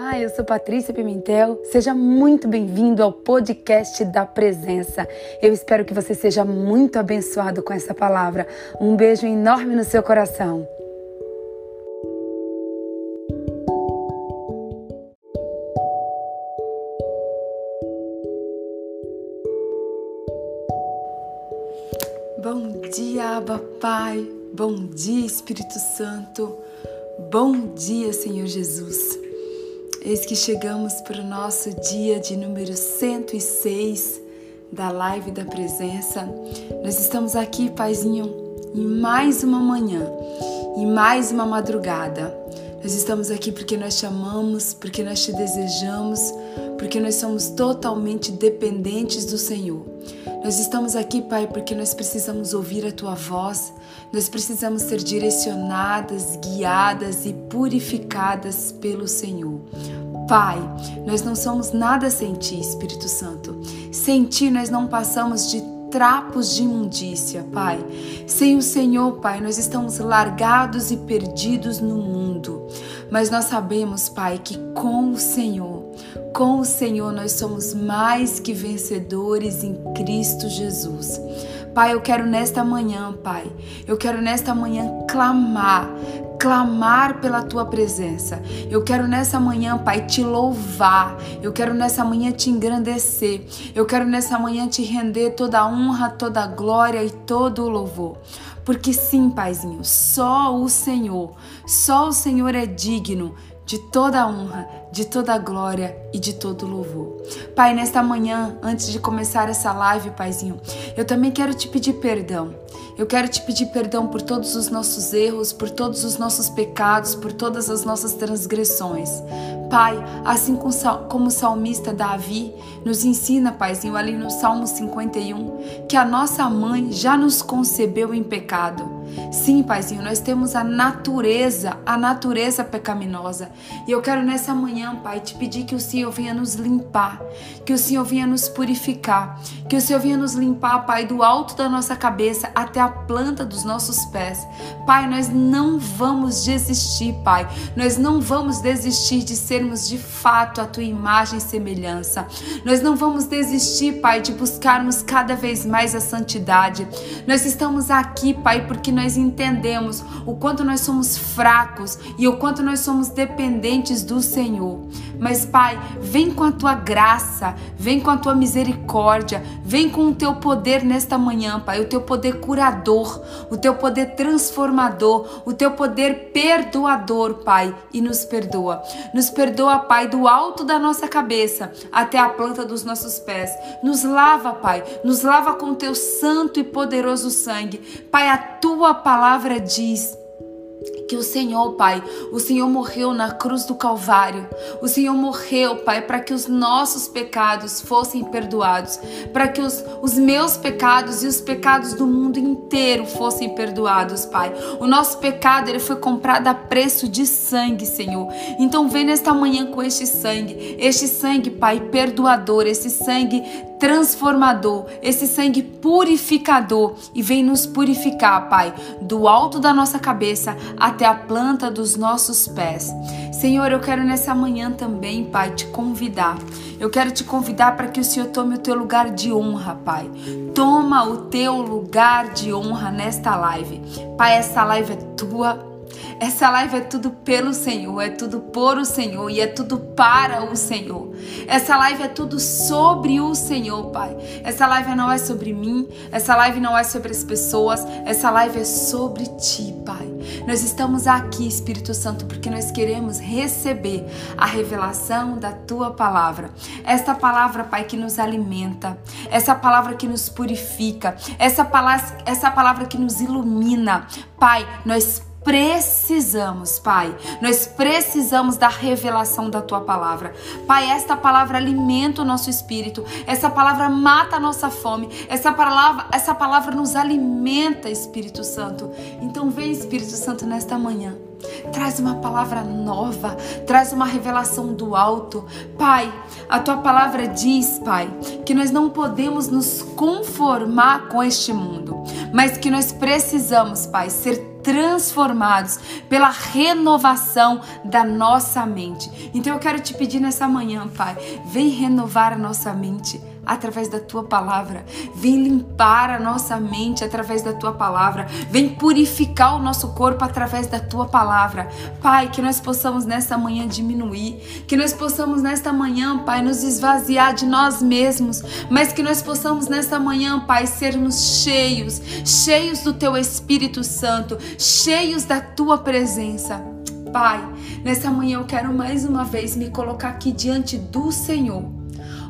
Olá, eu sou Patrícia Pimentel. Seja muito bem-vindo ao podcast da Presença. Eu espero que você seja muito abençoado com essa palavra. Um beijo enorme no seu coração. Bom dia, Abba Pai. Bom dia, Espírito Santo. Bom dia, Senhor Jesus. Eis que chegamos para o nosso dia de número 106 da live da presença. Nós estamos aqui, Paizinho, em mais uma manhã, em mais uma madrugada. Nós estamos aqui porque nós te amamos, porque nós te desejamos, porque nós somos totalmente dependentes do Senhor. Nós estamos aqui, Pai, porque nós precisamos ouvir a tua voz, nós precisamos ser direcionadas, guiadas e purificadas pelo Senhor. Pai, nós não somos nada sem ti, Espírito Santo. Sem ti nós não passamos de trapos de imundícia, Pai. Sem o Senhor, Pai, nós estamos largados e perdidos no mundo. Mas nós sabemos, Pai, que com o Senhor, com o Senhor nós somos mais que vencedores em Cristo Jesus. Pai, eu quero nesta manhã, Pai, eu quero nesta manhã clamar, clamar pela tua presença. Eu quero nessa manhã, Pai, te louvar. Eu quero nessa manhã te engrandecer. Eu quero nessa manhã te render toda a honra, toda a glória e todo o louvor. Porque sim, Paizinho, só o Senhor, só o Senhor é digno de toda a honra, de toda glória e de todo louvor. Pai, nesta manhã, antes de começar essa live, Paizinho, eu também quero te pedir perdão. Eu quero te pedir perdão por todos os nossos erros, por todos os nossos pecados, por todas as nossas transgressões. Pai, assim como o salmista Davi nos ensina, Paizinho, ali no Salmo 51, que a nossa mãe já nos concebeu em pecado. Sim, Paizinho, nós temos a natureza, a natureza pecaminosa. E eu quero nessa manhã, Pai, te pedir que o Senhor venha nos limpar, que o Senhor venha nos purificar, que o Senhor venha nos limpar, Pai, do alto da nossa cabeça até a planta dos nossos pés. Pai, nós não vamos desistir, Pai. Nós não vamos desistir de sermos de fato a tua imagem e semelhança. Nós não vamos desistir, Pai, de buscarmos cada vez mais a santidade. Nós estamos aqui, Pai, porque nós entendemos o quanto nós somos fracos e o quanto nós somos dependentes do Senhor. Mas, Pai, vem com a tua graça, vem com a tua misericórdia, vem com o teu poder nesta manhã, Pai, o teu poder curador, o teu poder transformador, o teu poder perdoador, Pai, e nos perdoa. Nos perdoa, Pai, do alto da nossa cabeça até a planta dos nossos pés. Nos lava, Pai, nos lava com o teu santo e poderoso sangue. Pai, a tua palavra diz que o Senhor, Pai, o Senhor morreu na cruz do Calvário. O Senhor morreu, Pai, para que os nossos pecados fossem perdoados, para que os, os meus pecados e os pecados do mundo inteiro fossem perdoados, Pai. O nosso pecado, ele foi comprado a preço de sangue, Senhor. Então vem nesta manhã com este sangue, este sangue, Pai, perdoador, esse sangue transformador, esse sangue purificador e vem nos purificar, Pai, do alto da nossa cabeça até a planta dos nossos pés. Senhor, eu quero nessa manhã também, Pai, te convidar. Eu quero te convidar para que o Senhor tome o teu lugar de honra, Pai. Toma o teu lugar de honra nesta live. Pai, essa live é tua, essa live é tudo pelo Senhor, é tudo por o Senhor e é tudo para o Senhor. Essa live é tudo sobre o Senhor, Pai. Essa live não é sobre mim, essa live não é sobre as pessoas, essa live é sobre ti, Pai. Nós estamos aqui, Espírito Santo, porque nós queremos receber a revelação da tua palavra. Esta palavra, Pai, que nos alimenta, essa palavra que nos purifica, essa palavra, essa palavra que nos ilumina. Pai, nós precisamos, Pai. Nós precisamos da revelação da tua palavra. Pai, esta palavra alimenta o nosso espírito. Essa palavra mata a nossa fome. Essa palavra, essa palavra nos alimenta, Espírito Santo. Então vem, Espírito Santo, nesta manhã. Traz uma palavra nova, traz uma revelação do alto. Pai, a tua palavra diz, Pai, que nós não podemos nos conformar com este mundo, mas que nós precisamos, Pai, ser transformados pela renovação da nossa mente. Então eu quero te pedir nessa manhã, Pai, vem renovar a nossa mente através da tua palavra. Vem limpar a nossa mente através da tua palavra. Vem purificar o nosso corpo através da tua palavra. Pai, que nós possamos nesta manhã diminuir, que nós possamos nesta manhã, Pai, nos esvaziar de nós mesmos, mas que nós possamos nesta manhã, Pai, sermos cheios, cheios do teu Espírito Santo, cheios da tua presença. Pai, nessa manhã eu quero mais uma vez me colocar aqui diante do Senhor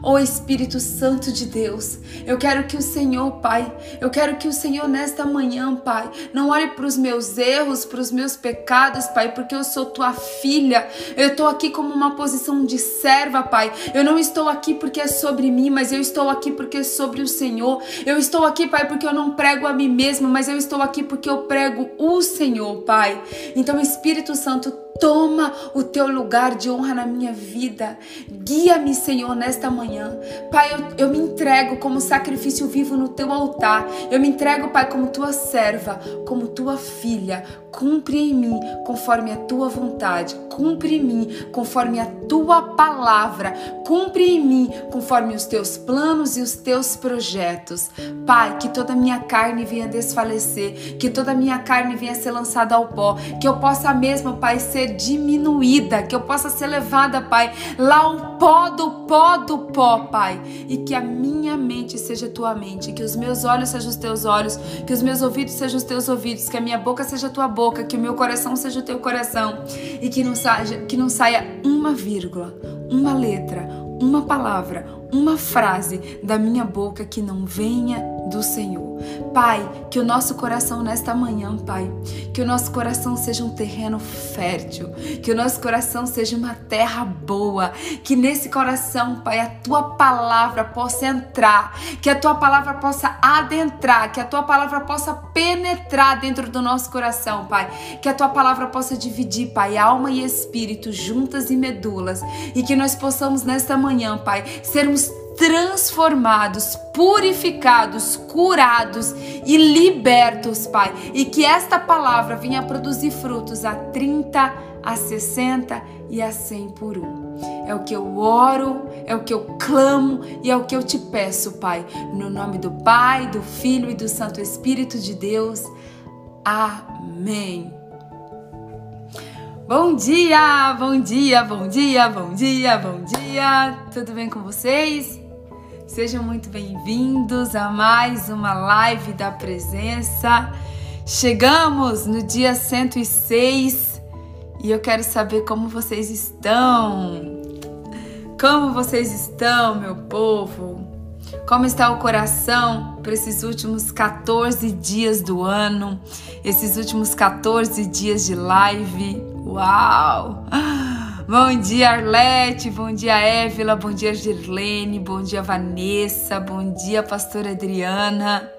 Ó oh, Espírito Santo de Deus, eu quero que o Senhor, Pai, eu quero que o Senhor nesta manhã, Pai, não olhe para os meus erros, para os meus pecados, Pai, porque eu sou tua filha. Eu estou aqui como uma posição de serva, Pai. Eu não estou aqui porque é sobre mim, mas eu estou aqui porque é sobre o Senhor. Eu estou aqui, Pai, porque eu não prego a mim mesmo, mas eu estou aqui porque eu prego o Senhor, Pai. Então, Espírito Santo, Toma o teu lugar de honra na minha vida. Guia-me, Senhor, nesta manhã. Pai, eu, eu, me entrego como sacrifício vivo no teu altar. Eu me entrego, Pai, como tua serva, como tua filha. Cumpre em mim conforme a tua vontade. Cumpre em mim conforme a tua palavra. Cumpre em mim conforme os teus planos e os teus projetos. Pai, que toda a minha carne venha desfalecer, que toda a minha carne venha ser lançada ao pó, que eu possa mesmo, Pai, ser diminuída, que eu possa ser levada, Pai, lá ao pó do pó do pó, Pai, e que a minha mente seja tua mente, que os meus olhos sejam os teus olhos, que os meus ouvidos sejam os teus ouvidos, que a minha boca seja tua boca, que o meu coração seja o teu coração, e que não saia, que não saia uma vírgula, uma letra, uma palavra, uma frase da minha boca que não venha do Senhor. Pai, que o nosso coração nesta manhã, Pai, que o nosso coração seja um terreno fértil, que o nosso coração seja uma terra boa, que nesse coração, Pai, a tua palavra possa entrar, que a tua palavra possa adentrar, que a tua palavra possa penetrar dentro do nosso coração, Pai, que a tua palavra possa dividir, Pai, alma e espírito juntas e medulas, e que nós possamos nesta manhã, Pai, sermos transformados, purificados, curados e libertos, Pai. E que esta palavra venha produzir frutos a 30, a 60 e a 100 por um. É o que eu oro, é o que eu clamo e é o que eu te peço, Pai. No nome do Pai, do Filho e do Santo Espírito de Deus. Amém. Bom dia, bom dia, bom dia, bom dia, bom dia. Tudo bem com vocês? Sejam muito bem-vindos a mais uma live da presença. Chegamos no dia 106 e eu quero saber como vocês estão. Como vocês estão, meu povo? Como está o coração para esses últimos 14 dias do ano, esses últimos 14 dias de live? Uau! Bom dia, Arlete. Bom dia, Évila. Bom dia, Girlene. Bom dia, Vanessa. Bom dia, Pastora Adriana.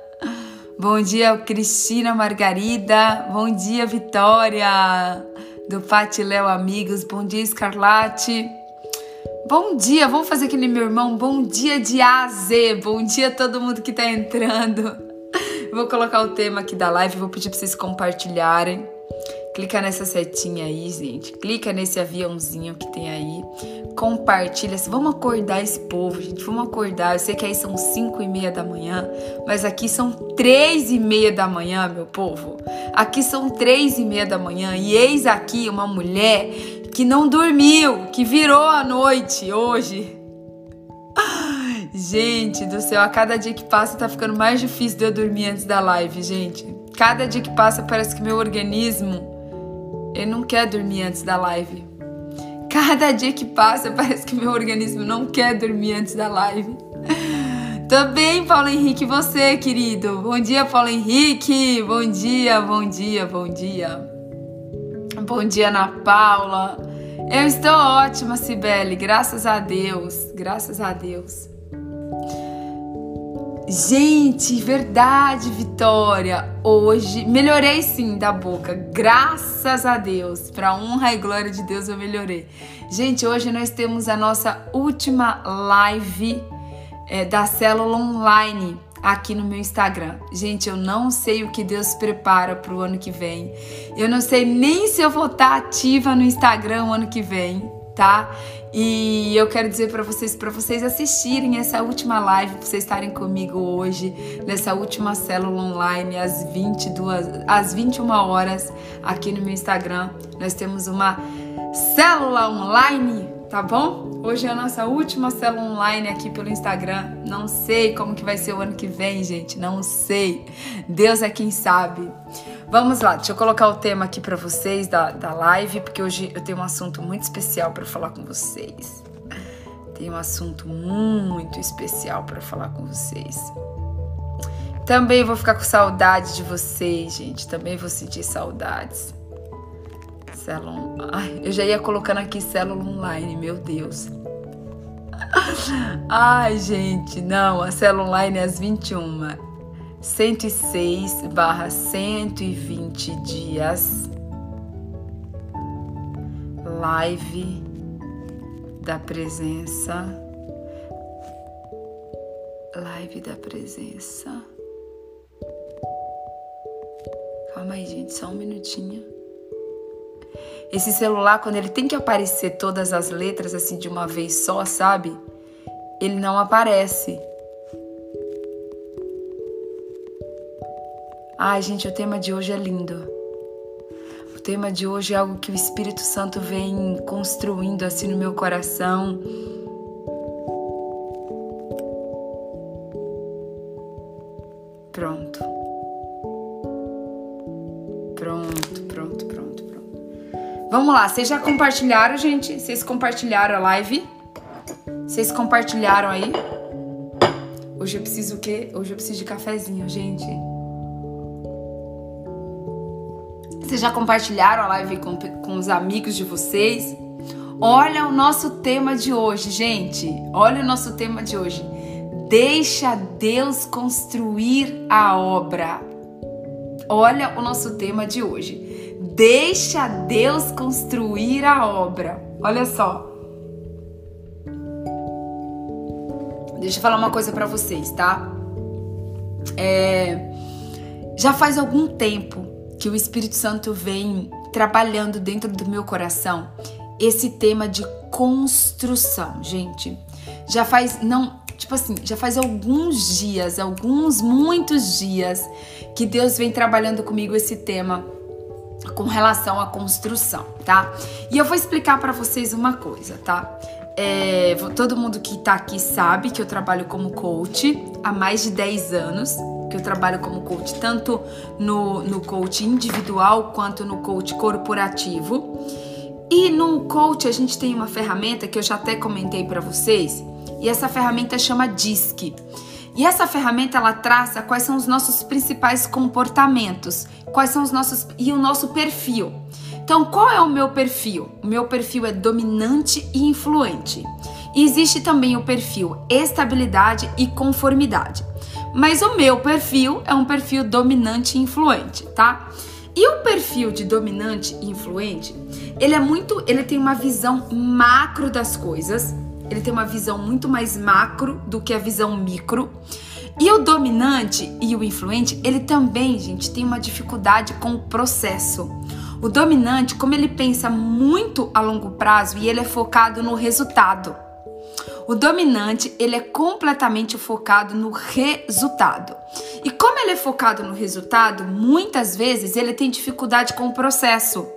Bom dia, Cristina Margarida. Bom dia, Vitória. Do Pati Léo Amigos. Bom dia, Escarlate. Bom dia, vamos fazer aquele meu irmão. Bom dia de A a Z. Bom dia a todo mundo que tá entrando. Vou colocar o tema aqui da live, vou pedir para vocês compartilharem. Clica nessa setinha aí, gente. Clica nesse aviãozinho que tem aí. Compartilha. Vamos acordar esse povo, gente. Vamos acordar. Eu sei que aí são 5 e meia da manhã, mas aqui são 3 e meia da manhã, meu povo. Aqui são 3 e meia da manhã. E eis aqui uma mulher que não dormiu, que virou a noite hoje. Gente do céu, a cada dia que passa tá ficando mais difícil de eu dormir antes da live, gente. Cada dia que passa parece que meu organismo ele não quer dormir antes da live. Cada dia que passa, parece que meu organismo não quer dormir antes da live. Tô bem, Paulo Henrique, você, querido? Bom dia, Paulo Henrique. Bom dia, bom dia, bom dia. Bom dia, Ana Paula. Eu estou ótima, Cibele, graças a Deus. Graças a Deus. Gente, verdade, Vitória. Hoje melhorei sim da boca, graças a Deus. Para honra e glória de Deus eu melhorei. Gente, hoje nós temos a nossa última live é, da célula online aqui no meu Instagram. Gente, eu não sei o que Deus prepara para o ano que vem. Eu não sei nem se eu vou estar ativa no Instagram o ano que vem, tá? E eu quero dizer para vocês, para vocês assistirem essa última live, para vocês estarem comigo hoje, nessa última célula online, às 22, às 21 horas, aqui no meu Instagram. Nós temos uma célula online tá bom? Hoje é a nossa última célula online aqui pelo Instagram. Não sei como que vai ser o ano que vem, gente, não sei. Deus é quem sabe. Vamos lá, deixa eu colocar o tema aqui para vocês da, da live, porque hoje eu tenho um assunto muito especial para falar com vocês. Tenho um assunto muito especial para falar com vocês. Também vou ficar com saudade de vocês, gente. Também vou sentir saudades. Célula. Ai, eu já ia colocando aqui célula online, meu Deus. Ai, gente, não, a célula online é às 21. 106 barra 120 dias. Live da presença. Live da presença. Calma aí, gente, só um minutinho. Esse celular, quando ele tem que aparecer todas as letras assim de uma vez só, sabe? Ele não aparece. Ai, gente, o tema de hoje é lindo. O tema de hoje é algo que o Espírito Santo vem construindo assim no meu coração. Pronto. Vamos lá, vocês já compartilharam, gente? Vocês compartilharam a live? Vocês compartilharam aí? Hoje eu preciso o quê? Hoje eu preciso de cafezinho, gente. Vocês já compartilharam a live com, com os amigos de vocês? Olha o nosso tema de hoje, gente. Olha o nosso tema de hoje. Deixa Deus construir a obra. Olha o nosso tema de hoje. Deixa Deus construir a obra. Olha só. Deixa eu falar uma coisa para vocês, tá? É, já faz algum tempo que o Espírito Santo vem trabalhando dentro do meu coração esse tema de construção, gente. Já faz não, tipo assim, já faz alguns dias, alguns muitos dias que Deus vem trabalhando comigo esse tema com relação à construção, tá? E eu vou explicar para vocês uma coisa, tá? É, todo mundo que tá aqui sabe que eu trabalho como coach há mais de 10 anos, que eu trabalho como coach tanto no, no coach individual quanto no coach corporativo. E no coach a gente tem uma ferramenta que eu já até comentei para vocês, e essa ferramenta chama DISC. E essa ferramenta ela traça quais são os nossos principais comportamentos, quais são os nossos e o nosso perfil. Então, qual é o meu perfil? O meu perfil é dominante e influente. E existe também o perfil estabilidade e conformidade. Mas o meu perfil é um perfil dominante e influente, tá? E o perfil de dominante e influente, ele é muito, ele tem uma visão macro das coisas ele tem uma visão muito mais macro do que a visão micro. E o dominante e o influente, ele também, gente, tem uma dificuldade com o processo. O dominante, como ele pensa muito a longo prazo e ele é focado no resultado. O dominante, ele é completamente focado no resultado. E como ele é focado no resultado, muitas vezes ele tem dificuldade com o processo,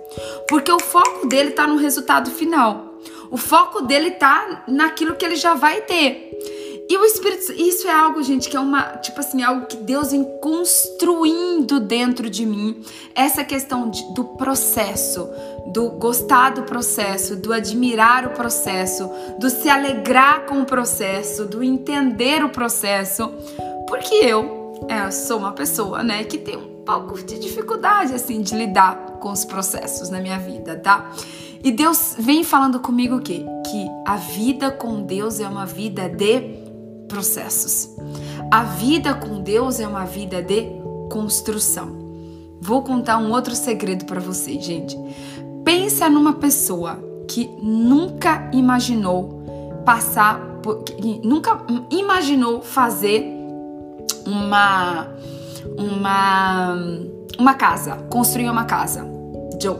porque o foco dele está no resultado final. O foco dele tá naquilo que ele já vai ter. E o Espírito, isso é algo, gente, que é uma, tipo assim, algo que Deus vem construindo dentro de mim. Essa questão de, do processo, do gostar do processo, do admirar o processo, do se alegrar com o processo, do entender o processo. Porque eu é, sou uma pessoa, né, que tem um pouco de dificuldade, assim, de lidar com os processos na minha vida, tá? E Deus vem falando comigo o quê? Que a vida com Deus é uma vida de processos. A vida com Deus é uma vida de construção. Vou contar um outro segredo para vocês, gente. Pensa numa pessoa que nunca imaginou passar, nunca imaginou fazer uma uma uma casa, construir uma casa. Joe,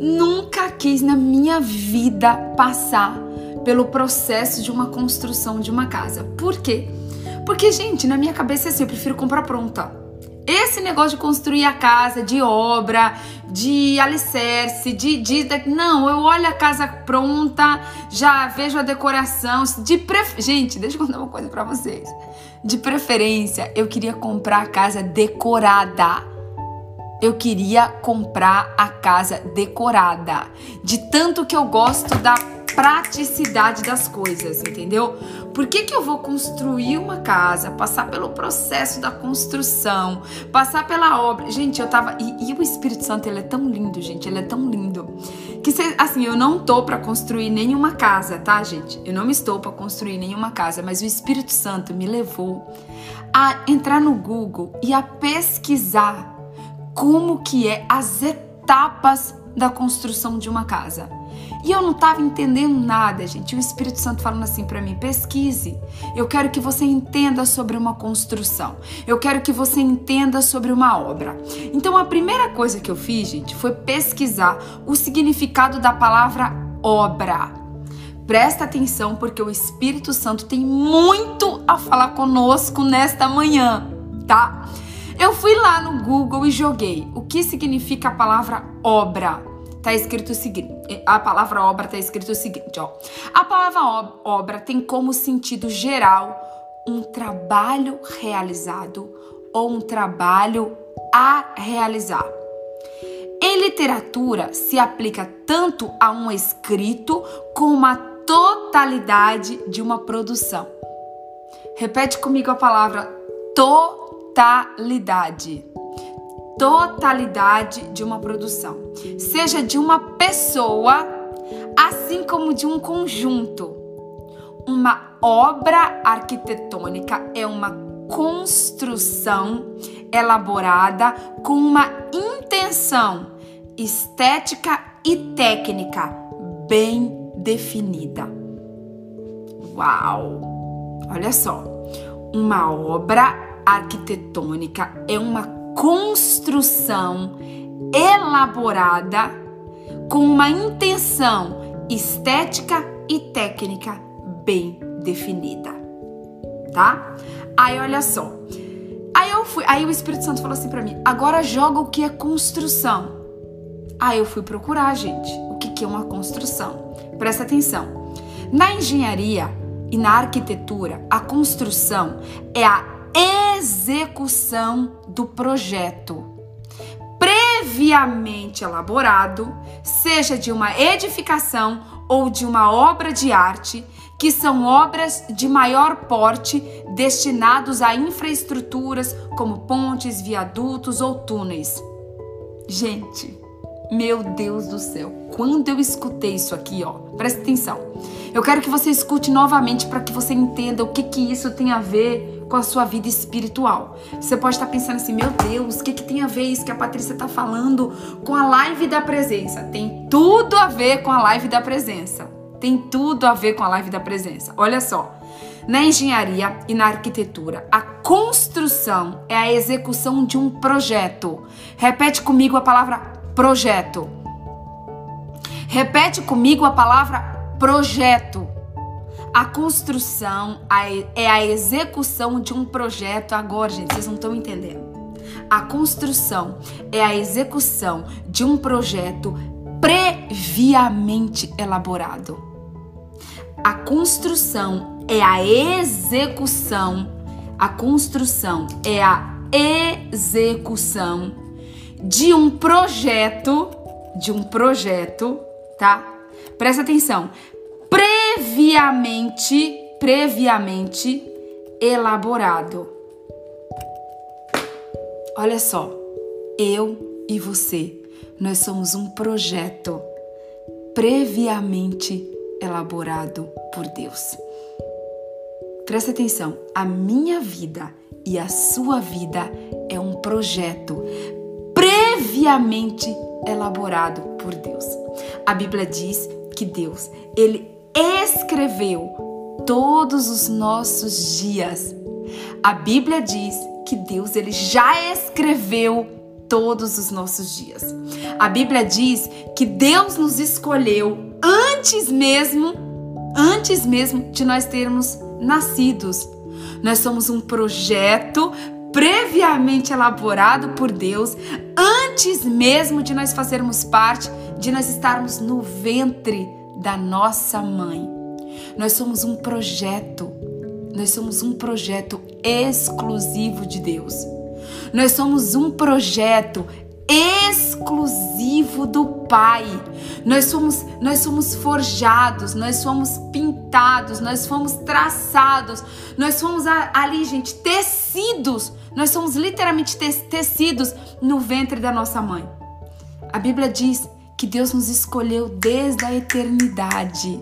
nunca quis na minha vida passar pelo processo de uma construção de uma casa. Por quê? Porque, gente, na minha cabeça é assim, eu prefiro comprar pronta. Esse negócio de construir a casa, de obra, de alicerce, de, de, de, Não, eu olho a casa pronta, já vejo a decoração. De pref... Gente, deixa eu contar uma coisa para vocês. De preferência, eu queria comprar a casa decorada. Eu queria comprar a casa decorada. De tanto que eu gosto da praticidade das coisas, entendeu? Por que, que eu vou construir uma casa, passar pelo processo da construção, passar pela obra? Gente, eu tava. E, e o Espírito Santo, ele é tão lindo, gente, ele é tão lindo. Que, cê, assim, eu não tô para construir nenhuma casa, tá, gente? Eu não estou para construir nenhuma casa, mas o Espírito Santo me levou a entrar no Google e a pesquisar como que é as etapas da construção de uma casa. E eu não estava entendendo nada, gente. O Espírito Santo falando assim para mim: pesquise. Eu quero que você entenda sobre uma construção. Eu quero que você entenda sobre uma obra. Então a primeira coisa que eu fiz, gente, foi pesquisar o significado da palavra obra. Presta atenção porque o Espírito Santo tem muito a falar conosco nesta manhã, tá? Eu fui lá no Google e joguei o que significa a palavra obra tá escrito o seguinte, a palavra obra tá escrito o seguinte, ó. A palavra obra tem como sentido geral um trabalho realizado ou um trabalho a realizar. Em literatura se aplica tanto a um escrito como a totalidade de uma produção. Repete comigo a palavra totalidade totalidade de uma produção, seja de uma pessoa, assim como de um conjunto. Uma obra arquitetônica é uma construção elaborada com uma intenção estética e técnica bem definida. Uau! Olha só, uma obra arquitetônica é uma construção elaborada com uma intenção estética e técnica bem definida, tá? Aí olha só. Aí eu fui, aí o Espírito Santo falou assim para mim: "Agora joga o que é construção". Aí eu fui procurar, gente, o que que é uma construção. Presta atenção. Na engenharia e na arquitetura, a construção é a execução do projeto previamente elaborado, seja de uma edificação ou de uma obra de arte, que são obras de maior porte destinados a infraestruturas como pontes, viadutos ou túneis. Gente, meu Deus do céu, quando eu escutei isso aqui, ó, presta atenção. Eu quero que você escute novamente para que você entenda o que que isso tem a ver com a sua vida espiritual. Você pode estar pensando assim, meu Deus, o que, que tem a ver isso que a Patrícia está falando com a live da presença? Tem tudo a ver com a live da presença. Tem tudo a ver com a live da presença. Olha só. Na engenharia e na arquitetura, a construção é a execução de um projeto. Repete comigo a palavra projeto. Repete comigo a palavra projeto. A construção é a execução de um projeto. Agora, gente, vocês não estão entendendo. A construção é a execução de um projeto previamente elaborado. A construção é a execução. A construção é a execução de um projeto, de um projeto, tá? Presta atenção previamente, previamente elaborado. Olha só, eu e você, nós somos um projeto previamente elaborado por Deus. Presta atenção, a minha vida e a sua vida é um projeto previamente elaborado por Deus. A Bíblia diz que Deus, ele escreveu todos os nossos dias A Bíblia diz que Deus ele já escreveu todos os nossos dias. A Bíblia diz que Deus nos escolheu antes mesmo, antes mesmo de nós termos nascidos. Nós somos um projeto previamente elaborado por Deus antes mesmo de nós fazermos parte, de nós estarmos no ventre da nossa mãe. Nós somos um projeto. Nós somos um projeto exclusivo de Deus. Nós somos um projeto exclusivo do Pai. Nós somos, nós somos forjados, nós somos pintados, nós fomos traçados, nós somos ali, gente, tecidos. Nós somos literalmente tecidos no ventre da nossa mãe. A Bíblia diz que Deus nos escolheu desde a eternidade.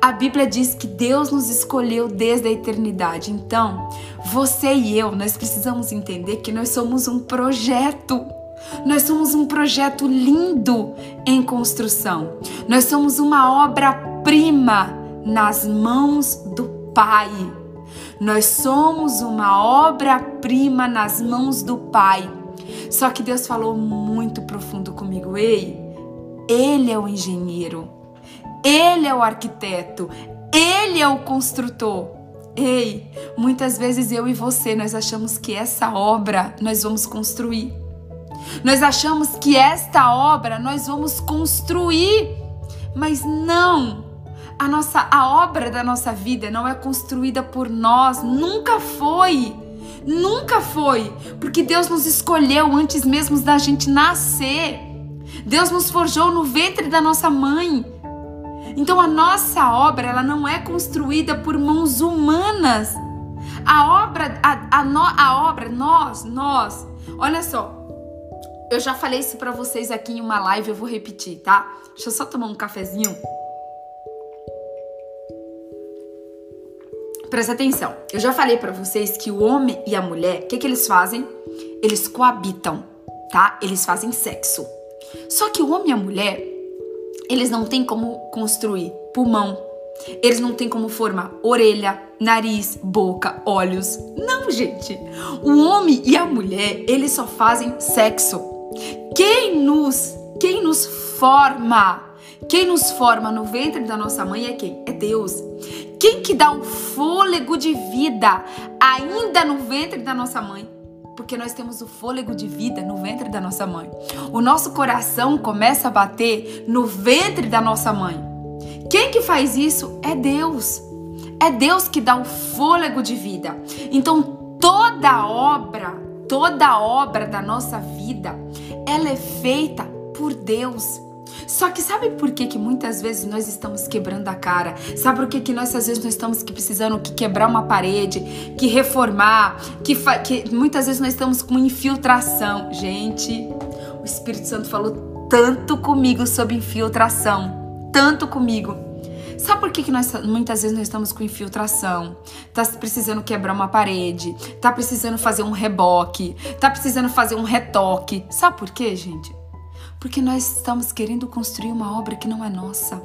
A Bíblia diz que Deus nos escolheu desde a eternidade. Então, você e eu, nós precisamos entender que nós somos um projeto. Nós somos um projeto lindo em construção. Nós somos uma obra-prima nas mãos do Pai. Nós somos uma obra-prima nas mãos do Pai. Só que Deus falou muito profundo comigo. Ei, Ele é o engenheiro. Ele é o arquiteto. Ele é o construtor. Ei, muitas vezes eu e você nós achamos que essa obra nós vamos construir. Nós achamos que esta obra nós vamos construir, mas não. A nossa a obra da nossa vida não é construída por nós, nunca foi. Nunca foi, porque Deus nos escolheu antes mesmo da gente nascer. Deus nos forjou no ventre da nossa mãe. Então a nossa obra, ela não é construída por mãos humanas. A obra, a, a, no, a obra, nós, nós, olha só, eu já falei isso para vocês aqui em uma live, eu vou repetir, tá? Deixa eu só tomar um cafezinho. Presta atenção. Eu já falei para vocês que o homem e a mulher, o que que eles fazem? Eles coabitam, tá? Eles fazem sexo. Só que o homem e a mulher, eles não têm como construir pulmão, eles não têm como formar orelha, nariz, boca, olhos. Não, gente. O homem e a mulher, eles só fazem sexo. Quem nos, quem nos forma, quem nos forma no ventre da nossa mãe é quem? É Deus. Quem que dá o fôlego de vida ainda no ventre da nossa mãe? Porque nós temos o fôlego de vida no ventre da nossa mãe. O nosso coração começa a bater no ventre da nossa mãe. Quem que faz isso? É Deus. É Deus que dá o fôlego de vida. Então toda obra, toda obra da nossa vida, ela é feita por Deus. Só que sabe por que, que muitas vezes nós estamos quebrando a cara? Sabe por que, que nós às vezes nós estamos que precisando que quebrar uma parede, que reformar, que, que muitas vezes nós estamos com infiltração. Gente, o Espírito Santo falou tanto comigo sobre infiltração, tanto comigo. Sabe por que, que nós muitas vezes nós estamos com infiltração? Tá precisando quebrar uma parede, tá precisando fazer um reboque, tá precisando fazer um retoque. Sabe por quê, gente? Porque nós estamos querendo construir uma obra que não é nossa.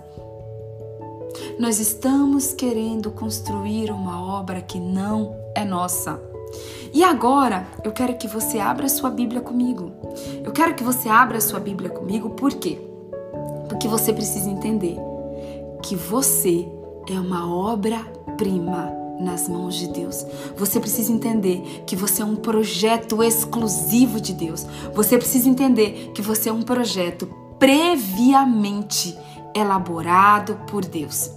Nós estamos querendo construir uma obra que não é nossa. E agora, eu quero que você abra a sua Bíblia comigo. Eu quero que você abra a sua Bíblia comigo, por quê? Porque você precisa entender que você é uma obra-prima nas mãos de Deus. Você precisa entender que você é um projeto exclusivo de Deus. Você precisa entender que você é um projeto previamente elaborado por Deus.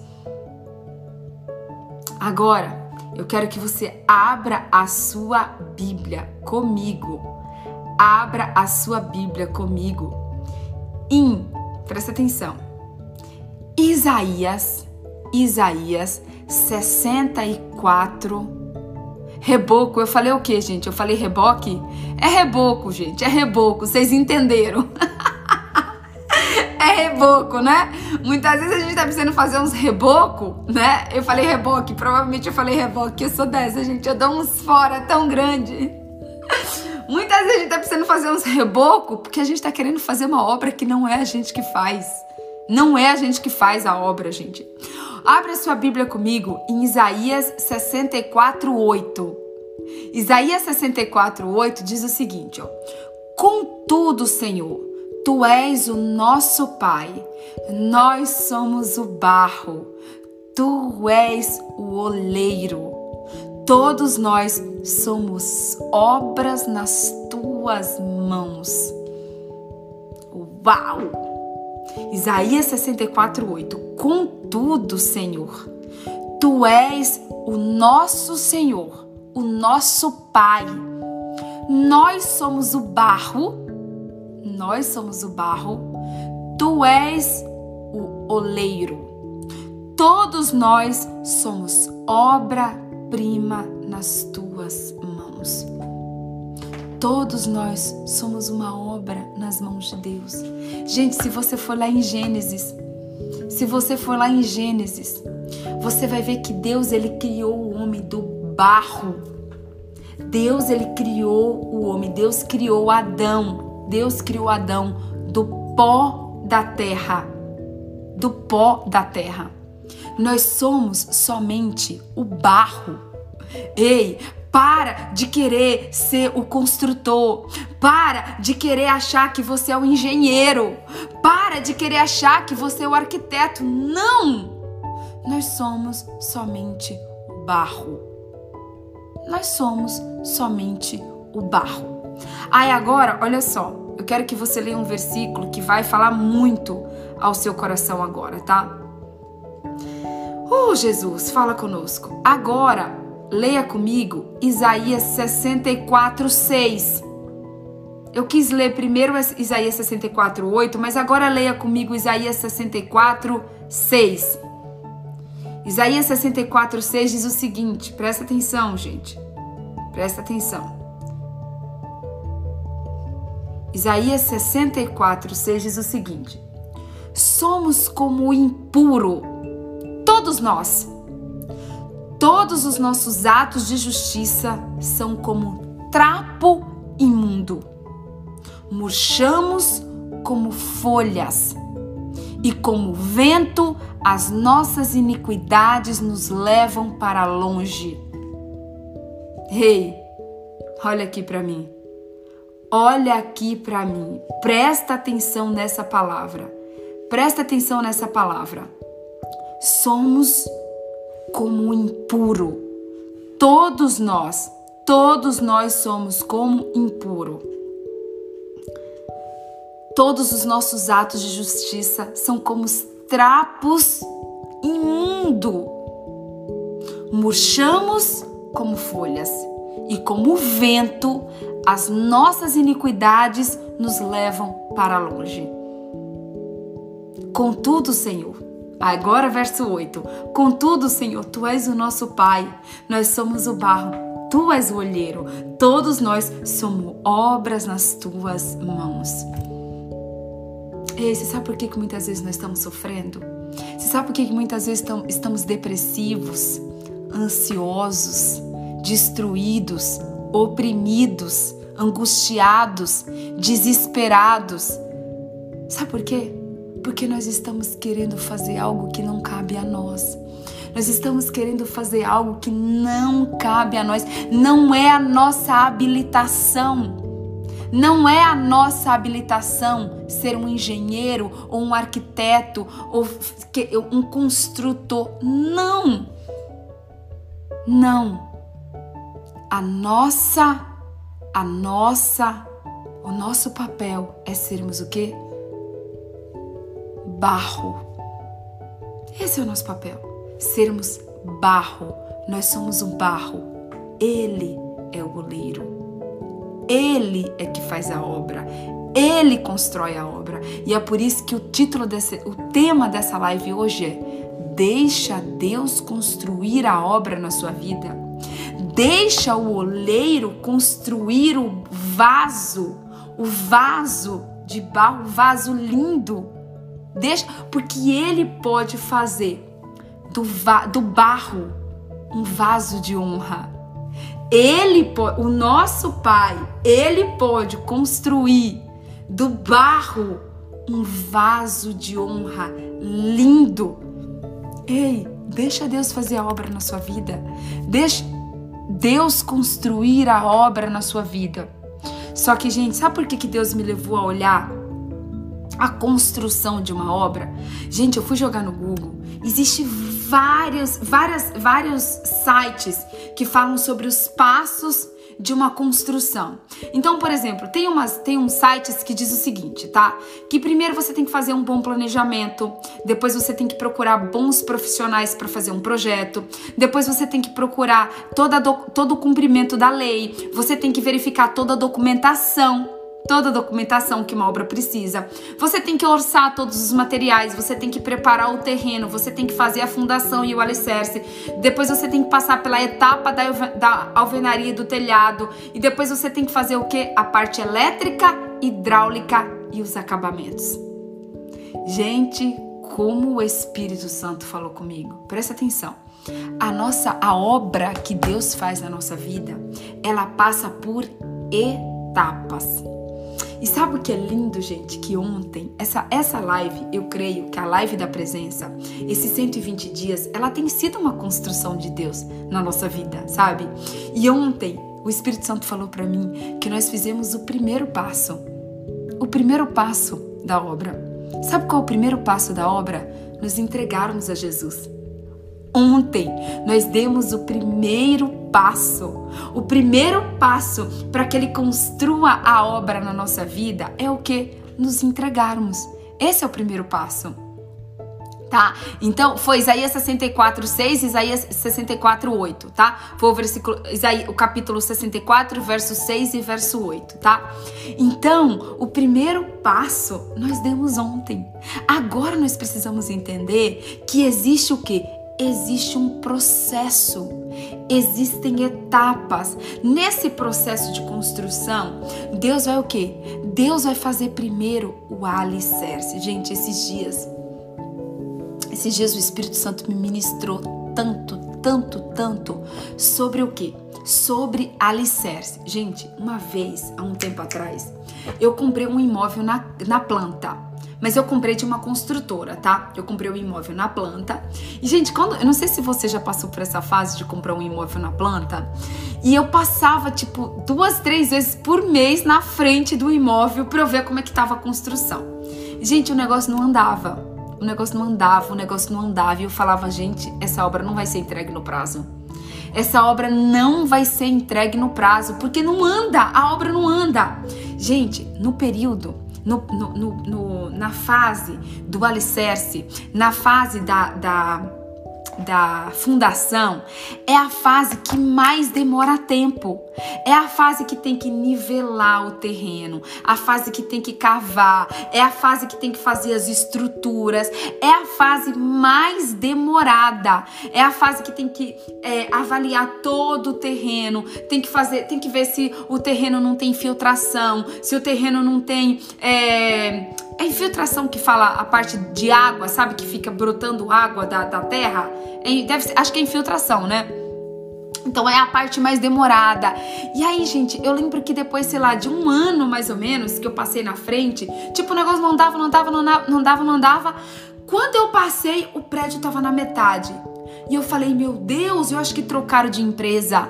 Agora, eu quero que você abra a sua Bíblia comigo. Abra a sua Bíblia comigo. Em, presta atenção Isaías, Isaías 64. Reboco, eu falei o que, gente? Eu falei reboque? É reboco, gente, é reboco, vocês entenderam. é reboco, né? Muitas vezes a gente tá precisando fazer uns reboco, né? Eu falei reboque, provavelmente eu falei reboque, eu sou dessa, gente, eu dou uns fora tão grande. Muitas vezes a gente tá precisando fazer uns reboco porque a gente tá querendo fazer uma obra que não é a gente que faz. Não é a gente que faz a obra, gente. Abra sua Bíblia comigo em Isaías 64, 8. Isaías 64, 8 diz o seguinte: ó, Contudo, Senhor, tu és o nosso Pai, nós somos o barro, tu és o oleiro. Todos nós somos obras nas tuas mãos. Uau! Isaías 64, 8. Contudo, Senhor, tu és o nosso Senhor, o nosso Pai. Nós somos o barro, nós somos o barro, tu és o oleiro. Todos nós somos obra-prima nas tuas mãos. Todos nós somos uma obra nas mãos de Deus. Gente, se você for lá em Gênesis, se você for lá em Gênesis, você vai ver que Deus ele criou o homem do barro. Deus ele criou o homem, Deus criou Adão. Deus criou Adão do pó da terra. Do pó da terra. Nós somos somente o barro. Ei, para de querer ser o construtor. Para de querer achar que você é o engenheiro. Para de querer achar que você é o arquiteto. Não! Nós somos somente barro. Nós somos somente o barro. Aí agora, olha só, eu quero que você leia um versículo que vai falar muito ao seu coração agora, tá? Oh, Jesus, fala conosco. Agora, Leia comigo Isaías 64, 6. Eu quis ler primeiro Isaías 64, 8, mas agora leia comigo Isaías 64, 6. Isaías 64, 6 diz o seguinte: presta atenção, gente. Presta atenção. Isaías 64, 6 diz o seguinte: Somos como o impuro, todos nós Todos os nossos atos de justiça são como trapo imundo. Murchamos como folhas, e como vento, as nossas iniquidades nos levam para longe. Rei, hey, olha aqui para mim. Olha aqui para mim. Presta atenção nessa palavra. Presta atenção nessa palavra. Somos como impuro. Todos nós, todos nós somos como impuro. Todos os nossos atos de justiça são como trapos imundo. Murchamos como folhas, e como vento, as nossas iniquidades nos levam para longe. Contudo, Senhor, Agora, verso 8: Contudo, Senhor, tu és o nosso Pai, nós somos o barro, tu és o olheiro, todos nós somos obras nas tuas mãos. Ei, você sabe por que, que muitas vezes nós estamos sofrendo? Você sabe por que, que muitas vezes estamos depressivos, ansiosos, destruídos, oprimidos, angustiados, desesperados? Sabe por quê? Porque nós estamos querendo fazer algo que não cabe a nós. Nós estamos querendo fazer algo que não cabe a nós, não é a nossa habilitação. Não é a nossa habilitação ser um engenheiro ou um arquiteto ou um construtor. Não. Não. A nossa a nossa o nosso papel é sermos o quê? Barro. Esse é o nosso papel. Sermos barro. Nós somos o barro. Ele é o goleiro. Ele é que faz a obra. Ele constrói a obra. E é por isso que o título desse, o tema dessa live hoje é Deixa Deus construir a obra na sua vida. Deixa o oleiro construir o vaso, o vaso de barro, o vaso lindo Deixa, porque ele pode fazer do, do barro um vaso de honra. Ele, o nosso Pai, ele pode construir do barro um vaso de honra lindo. Ei, deixa Deus fazer a obra na sua vida. Deixa Deus construir a obra na sua vida. Só que, gente, sabe por que, que Deus me levou a olhar a construção de uma obra? Gente, eu fui jogar no Google. Existe vários, várias, vários sites que falam sobre os passos de uma construção. Então, por exemplo, tem umas tem uns sites que diz o seguinte, tá? Que primeiro você tem que fazer um bom planejamento, depois você tem que procurar bons profissionais para fazer um projeto, depois você tem que procurar toda do, todo o cumprimento da lei, você tem que verificar toda a documentação toda a documentação que uma obra precisa. Você tem que orçar todos os materiais, você tem que preparar o terreno, você tem que fazer a fundação e o alicerce. Depois você tem que passar pela etapa da, da alvenaria do telhado. E depois você tem que fazer o que? A parte elétrica, hidráulica e os acabamentos. Gente, como o Espírito Santo falou comigo. Presta atenção. A nossa a obra que Deus faz na nossa vida, ela passa por etapas. E sabe o que é lindo, gente? Que ontem, essa, essa live, eu creio que a live da presença, esses 120 dias, ela tem sido uma construção de Deus na nossa vida, sabe? E ontem, o Espírito Santo falou para mim que nós fizemos o primeiro passo. O primeiro passo da obra. Sabe qual é o primeiro passo da obra? Nos entregarmos a Jesus. Ontem nós demos o primeiro passo. O primeiro passo para que ele construa a obra na nossa vida é o que? Nos entregarmos. Esse é o primeiro passo. Tá? Então, foi Isaías 64, 6, Isaías 64, 8, tá? Foi o versículo, Isaías, o capítulo 64, verso 6 e verso 8, tá? Então, o primeiro passo nós demos ontem. Agora nós precisamos entender que existe o que? Existe um processo, existem etapas. Nesse processo de construção, Deus vai o quê? Deus vai fazer primeiro o alicerce. Gente, esses dias, esses dias o Espírito Santo me ministrou tanto, tanto, tanto sobre o quê? Sobre alicerce. Gente, uma vez, há um tempo atrás, eu comprei um imóvel na, na planta. Mas eu comprei de uma construtora, tá? Eu comprei o um imóvel na planta. E, gente, quando. Eu não sei se você já passou por essa fase de comprar um imóvel na planta. E eu passava, tipo, duas, três vezes por mês na frente do imóvel pra eu ver como é que tava a construção. Gente, o negócio não andava. O negócio não andava, o negócio não andava. E eu falava, gente, essa obra não vai ser entregue no prazo essa obra não vai ser entregue no prazo, porque não anda, a obra não anda. Gente, no período no, no, no, na fase do alicerce, na fase da, da da fundação é a fase que mais demora tempo. É a fase que tem que nivelar o terreno, a fase que tem que cavar, é a fase que tem que fazer as estruturas, é a fase mais demorada, é a fase que tem que é, avaliar todo o terreno, tem que fazer, tem que ver se o terreno não tem infiltração, se o terreno não tem é, é infiltração que fala a parte de água, sabe? Que fica brotando água da, da terra. É, deve ser, acho que é infiltração, né? Então é a parte mais demorada. E aí, gente, eu lembro que depois, sei lá, de um ano mais ou menos, que eu passei na frente, tipo, o negócio não dava, não dava, não dava, não dava, não dava. Quando eu passei, o prédio tava na metade. E eu falei, meu Deus, eu acho que trocaram de empresa.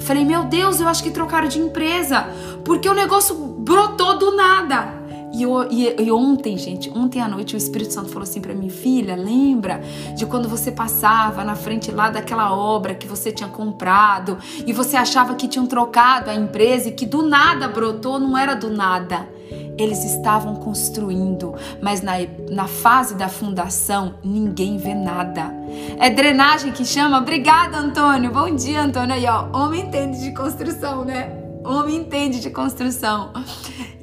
Falei, meu Deus, eu acho que trocaram de empresa. Porque o negócio brotou do nada. E, e, e, ontem, gente, ontem à noite o Espírito Santo falou assim para mim, filha, lembra de quando você passava na frente lá daquela obra que você tinha comprado e você achava que tinham trocado a empresa e que do nada brotou, não era do nada. Eles estavam construindo, mas na, na fase da fundação ninguém vê nada. É drenagem que chama? Obrigada, Antônio. Bom dia, Antônio. Aí, ó, homem entende de construção, né? Homem entende de construção.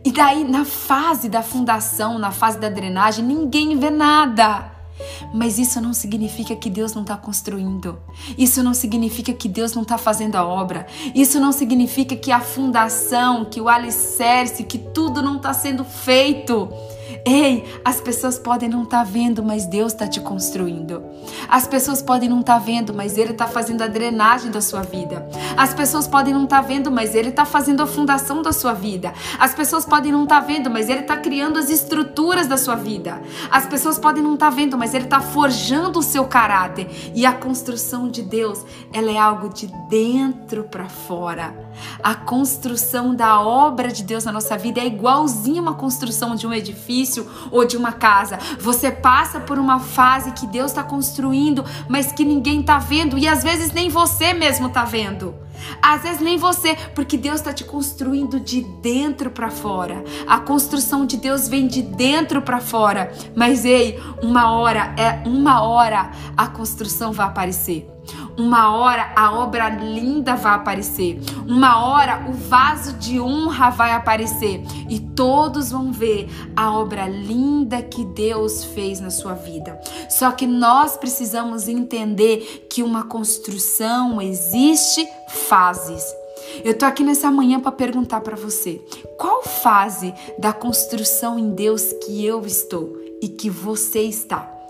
E daí, na fase da fundação, na fase da drenagem, ninguém vê nada. Mas isso não significa que Deus não está construindo. Isso não significa que Deus não está fazendo a obra. Isso não significa que a fundação, que o alicerce, que tudo não está sendo feito. Ei, as pessoas podem não estar tá vendo, mas Deus está te construindo. As pessoas podem não estar tá vendo, mas Ele está fazendo a drenagem da sua vida. As pessoas podem não estar tá vendo, mas Ele está fazendo a fundação da sua vida. As pessoas podem não estar tá vendo, mas Ele está criando as estruturas da sua vida. As pessoas podem não estar tá vendo, mas Ele está forjando o seu caráter. E a construção de Deus, ela é algo de dentro para fora. A construção da obra de Deus na nossa vida é igualzinha uma construção de um edifício ou de uma casa. Você passa por uma fase que Deus está construindo, mas que ninguém está vendo e às vezes nem você mesmo está vendo. Às vezes nem você, porque Deus está te construindo de dentro para fora. A construção de Deus vem de dentro para fora. Mas ei, uma hora é uma hora a construção vai aparecer. Uma hora a obra linda vai aparecer. Uma hora o vaso de honra vai aparecer. E todos vão ver a obra linda que Deus fez na sua vida. Só que nós precisamos entender que uma construção existe fases. Eu tô aqui nessa manhã para perguntar para você: qual fase da construção em Deus que eu estou e que você está?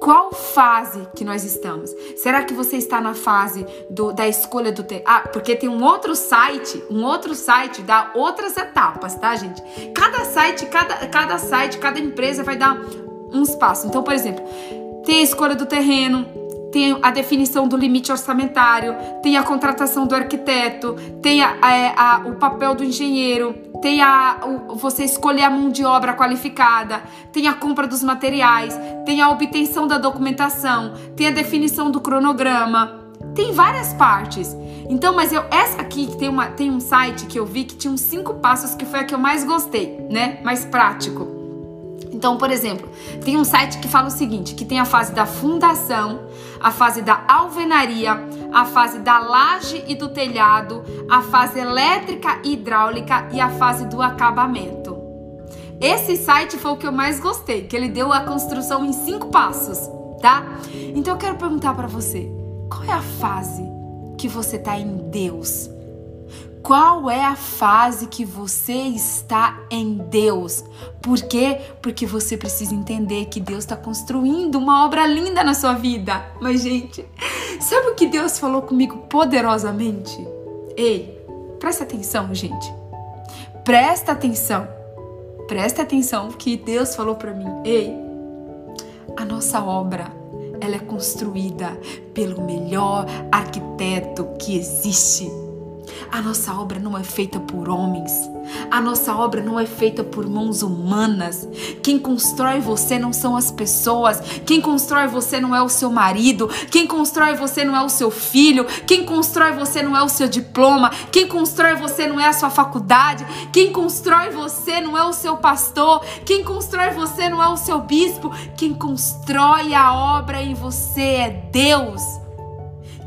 Qual fase que nós estamos? Será que você está na fase do, da escolha do ter? Ah, porque tem um outro site, um outro site dá outras etapas, tá, gente? Cada site, cada, cada site, cada empresa vai dar uns passos. Então, por exemplo, tem a escolha do terreno, tem a definição do limite orçamentário, tem a contratação do arquiteto, tem a, a, a, o papel do engenheiro, tem a, o, você escolher a mão de obra qualificada, tem a compra dos materiais, tem a obtenção da documentação, tem a definição do cronograma, tem várias partes. Então, mas eu essa aqui tem uma tem um site que eu vi que tinha uns cinco passos que foi a que eu mais gostei, né? Mais prático. Então, por exemplo, tem um site que fala o seguinte, que tem a fase da fundação, a fase da alvenaria, a fase da laje e do telhado, a fase elétrica e hidráulica e a fase do acabamento. Esse site foi o que eu mais gostei, que ele deu a construção em cinco passos, tá? Então eu quero perguntar para você, qual é a fase que você tá em Deus? Qual é a fase que você está em Deus? Por quê? Porque você precisa entender que Deus está construindo uma obra linda na sua vida. Mas, gente, sabe o que Deus falou comigo poderosamente? Ei, presta atenção, gente. Presta atenção. Presta atenção que Deus falou para mim. Ei, a nossa obra ela é construída pelo melhor arquiteto que existe a nossa obra não é feita por homens. A nossa obra não é feita por mãos humanas. Quem constrói você não são as pessoas. Quem constrói você não é o seu marido. Quem constrói você não é o seu filho. Quem constrói você não é o seu diploma. Quem constrói você não é a sua faculdade. Quem constrói você não é o seu pastor. Quem constrói você não é o seu bispo. Quem constrói a obra em você é Deus.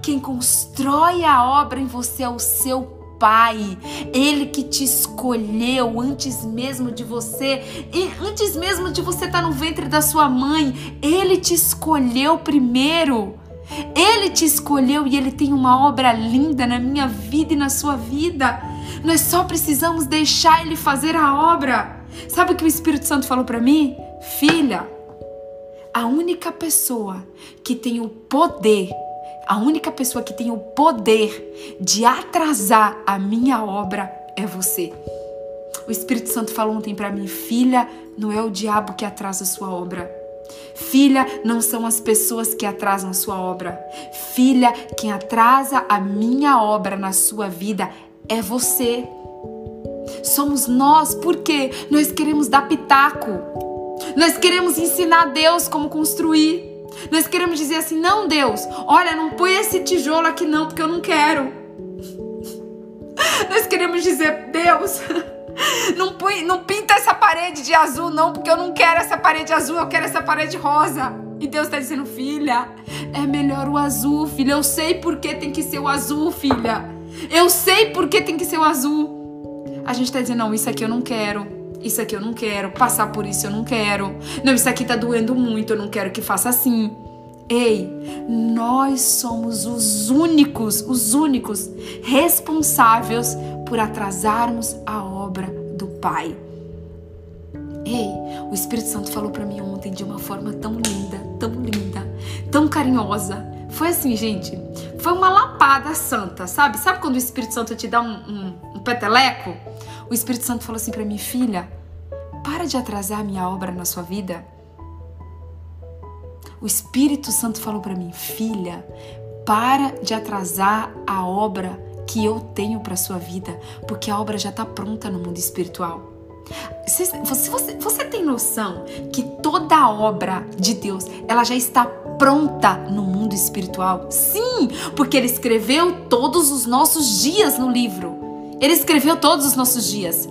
Quem constrói a obra em você é o seu Pai, Ele que te escolheu antes mesmo de você, antes mesmo de você estar no ventre da sua mãe, Ele te escolheu primeiro. Ele te escolheu e Ele tem uma obra linda na minha vida e na sua vida. Nós só precisamos deixar Ele fazer a obra. Sabe o que o Espírito Santo falou para mim? Filha, a única pessoa que tem o poder a única pessoa que tem o poder de atrasar a minha obra é você. O Espírito Santo falou ontem para mim, filha, não é o diabo que atrasa a sua obra. Filha, não são as pessoas que atrasam a sua obra. Filha, quem atrasa a minha obra na sua vida é você. Somos nós, porque nós queremos dar pitaco. Nós queremos ensinar a Deus como construir. Nós queremos dizer assim: não, Deus, olha, não põe esse tijolo aqui não, porque eu não quero. Nós queremos dizer: Deus, não, põe, não pinta essa parede de azul, não, porque eu não quero essa parede azul, eu quero essa parede rosa. E Deus está dizendo: filha, é melhor o azul, filha. Eu sei por que tem que ser o azul, filha. Eu sei por que tem que ser o azul. A gente está dizendo: não, isso aqui eu não quero. Isso aqui eu não quero, passar por isso eu não quero. Não, isso aqui tá doendo muito, eu não quero que faça assim. Ei, nós somos os únicos, os únicos responsáveis por atrasarmos a obra do Pai. Ei, o Espírito Santo falou para mim ontem de uma forma tão linda, tão linda, tão carinhosa. Foi assim, gente. Foi uma lapada santa, sabe? Sabe quando o Espírito Santo te dá um, um, um peteleco? O Espírito Santo falou assim para mim, filha, para de atrasar a minha obra na sua vida. O Espírito Santo falou para mim, filha, para de atrasar a obra que eu tenho para sua vida, porque a obra já está pronta no mundo espiritual. Você, você, você tem noção que toda a obra de Deus ela já está pronta no mundo espiritual? Sim, porque Ele escreveu todos os nossos dias no livro. Ele escreveu todos os nossos dias,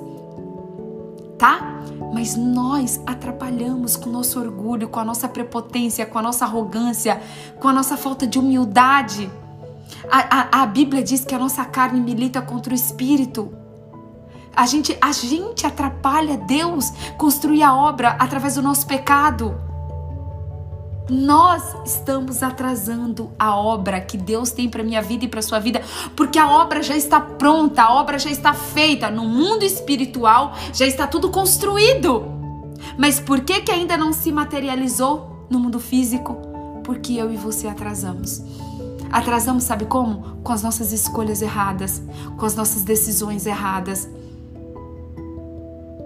tá? Mas nós atrapalhamos com o nosso orgulho, com a nossa prepotência, com a nossa arrogância, com a nossa falta de humildade. A, a, a Bíblia diz que a nossa carne milita contra o espírito. A gente, a gente atrapalha Deus construir a obra através do nosso pecado. Nós estamos atrasando a obra que Deus tem para minha vida e para sua vida, porque a obra já está pronta, a obra já está feita no mundo espiritual, já está tudo construído. Mas por que que ainda não se materializou no mundo físico? Porque eu e você atrasamos. Atrasamos, sabe como? Com as nossas escolhas erradas, com as nossas decisões erradas.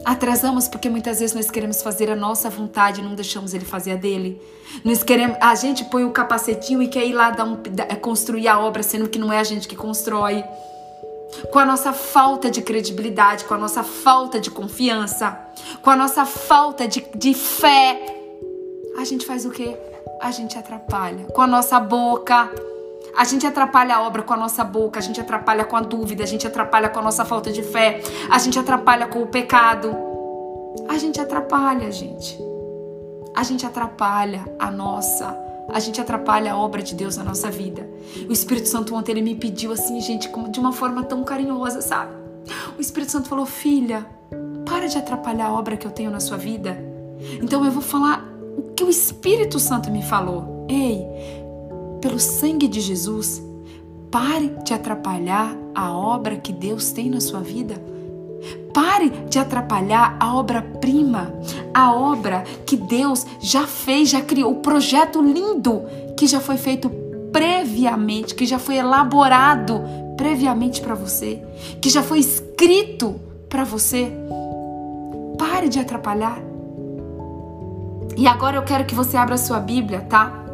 Atrasamos porque muitas vezes nós queremos fazer a nossa vontade e não deixamos ele fazer a dele. Nós queremos, a gente põe o capacetinho e quer ir lá dar um, construir a obra, sendo que não é a gente que constrói. Com a nossa falta de credibilidade, com a nossa falta de confiança, com a nossa falta de, de fé, a gente faz o quê? A gente atrapalha com a nossa boca a gente atrapalha a obra com a nossa boca, a gente atrapalha com a dúvida, a gente atrapalha com a nossa falta de fé, a gente atrapalha com o pecado. A gente atrapalha, gente. A gente atrapalha a nossa, a gente atrapalha a obra de Deus na nossa vida. O Espírito Santo ontem ele me pediu assim, gente, de uma forma tão carinhosa, sabe? O Espírito Santo falou: "Filha, para de atrapalhar a obra que eu tenho na sua vida". Então eu vou falar o que o Espírito Santo me falou. Ei, pelo sangue de Jesus, pare de atrapalhar a obra que Deus tem na sua vida. Pare de atrapalhar a obra-prima, a obra que Deus já fez, já criou, o projeto lindo que já foi feito previamente, que já foi elaborado previamente para você, que já foi escrito para você. Pare de atrapalhar. E agora eu quero que você abra a sua Bíblia, tá?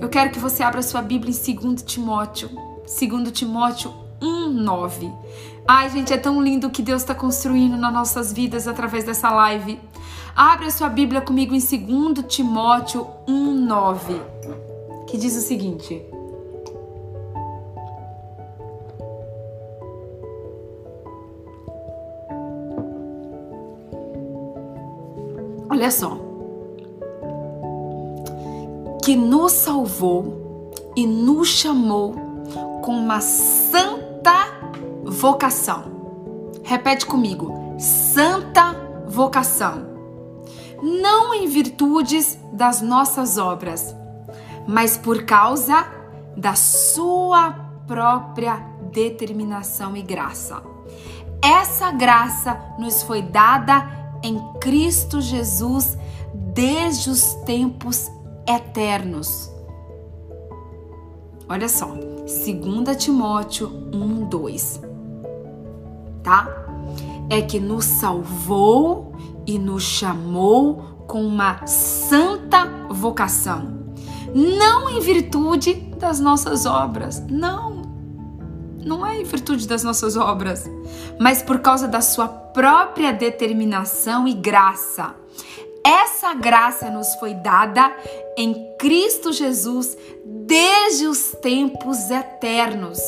Eu quero que você abra sua Bíblia em 2 Timóteo, 2 Timóteo 1:9. Ai, gente, é tão lindo o que Deus está construindo nas nossas vidas através dessa live. Abre a sua Bíblia comigo em 2 Timóteo 1:9, que diz o seguinte: Olha só que nos salvou e nos chamou com uma santa vocação. Repete comigo: santa vocação. Não em virtudes das nossas obras, mas por causa da sua própria determinação e graça. Essa graça nos foi dada em Cristo Jesus desde os tempos eternos. Olha só, 2 Timóteo 1, 2. Tá? É que nos salvou e nos chamou com uma santa vocação, não em virtude das nossas obras, não. Não é em virtude das nossas obras, mas por causa da sua própria determinação e graça essa graça nos foi dada em Cristo Jesus desde os tempos eternos.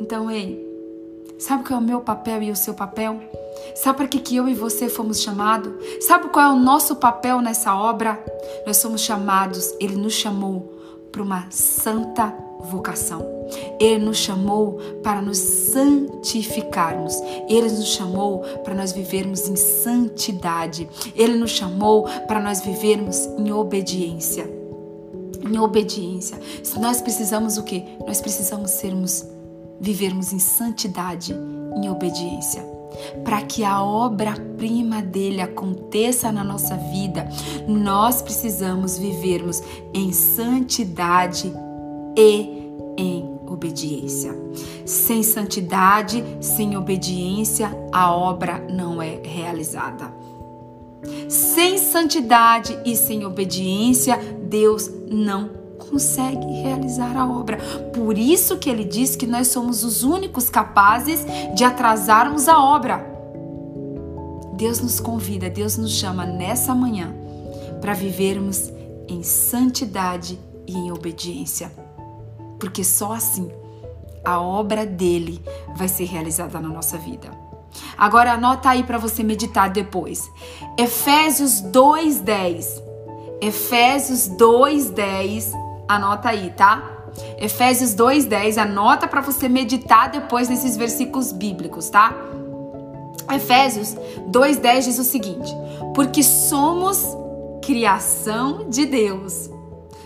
Então, ei, sabe qual é o meu papel e o seu papel? Sabe para que, que eu e você fomos chamados? Sabe qual é o nosso papel nessa obra? Nós somos chamados, Ele nos chamou para uma santa vocação. Ele nos chamou para nos santificarmos. Ele nos chamou para nós vivermos em santidade. Ele nos chamou para nós vivermos em obediência. Em obediência. Nós precisamos o quê? Nós precisamos sermos vivermos em santidade, em obediência. para que a obra-prima dele aconteça na nossa vida, nós precisamos vivermos em santidade e em obediência. Sem santidade, sem obediência, a obra não é realizada. Sem santidade e sem obediência, Deus não consegue realizar a obra. Por isso que ele diz que nós somos os únicos capazes de atrasarmos a obra. Deus nos convida, Deus nos chama nessa manhã para vivermos em santidade e em obediência. Porque só assim a obra dele vai ser realizada na nossa vida. Agora anota aí para você meditar depois. Efésios 2:10. Efésios 2:10 Anota aí, tá? Efésios 2:10, anota para você meditar depois nesses versículos bíblicos, tá? Efésios 2:10 diz o seguinte: "Porque somos criação de Deus".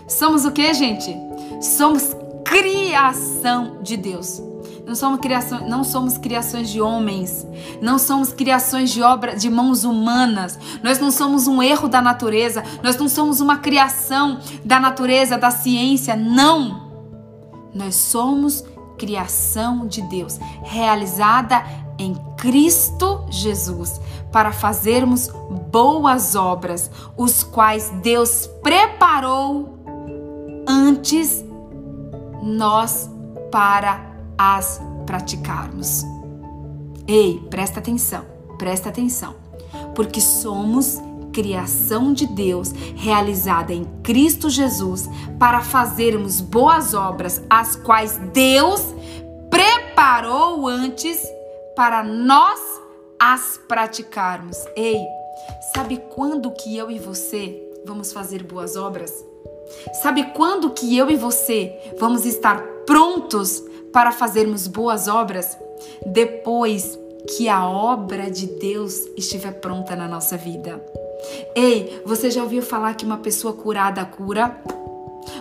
Somos o que, gente? Somos criação de Deus. Não somos, criação, não somos criações de homens, não somos criações de obra de mãos humanas. Nós não somos um erro da natureza, nós não somos uma criação da natureza, da ciência, não. Nós somos criação de Deus, realizada em Cristo Jesus, para fazermos boas obras, os quais Deus preparou antes nós para as praticarmos. Ei, presta atenção, presta atenção, porque somos criação de Deus realizada em Cristo Jesus para fazermos boas obras, as quais Deus preparou antes para nós as praticarmos. Ei, sabe quando que eu e você vamos fazer boas obras? Sabe quando que eu e você vamos estar prontos para fazermos boas obras depois que a obra de Deus estiver pronta na nossa vida. Ei, você já ouviu falar que uma pessoa curada cura?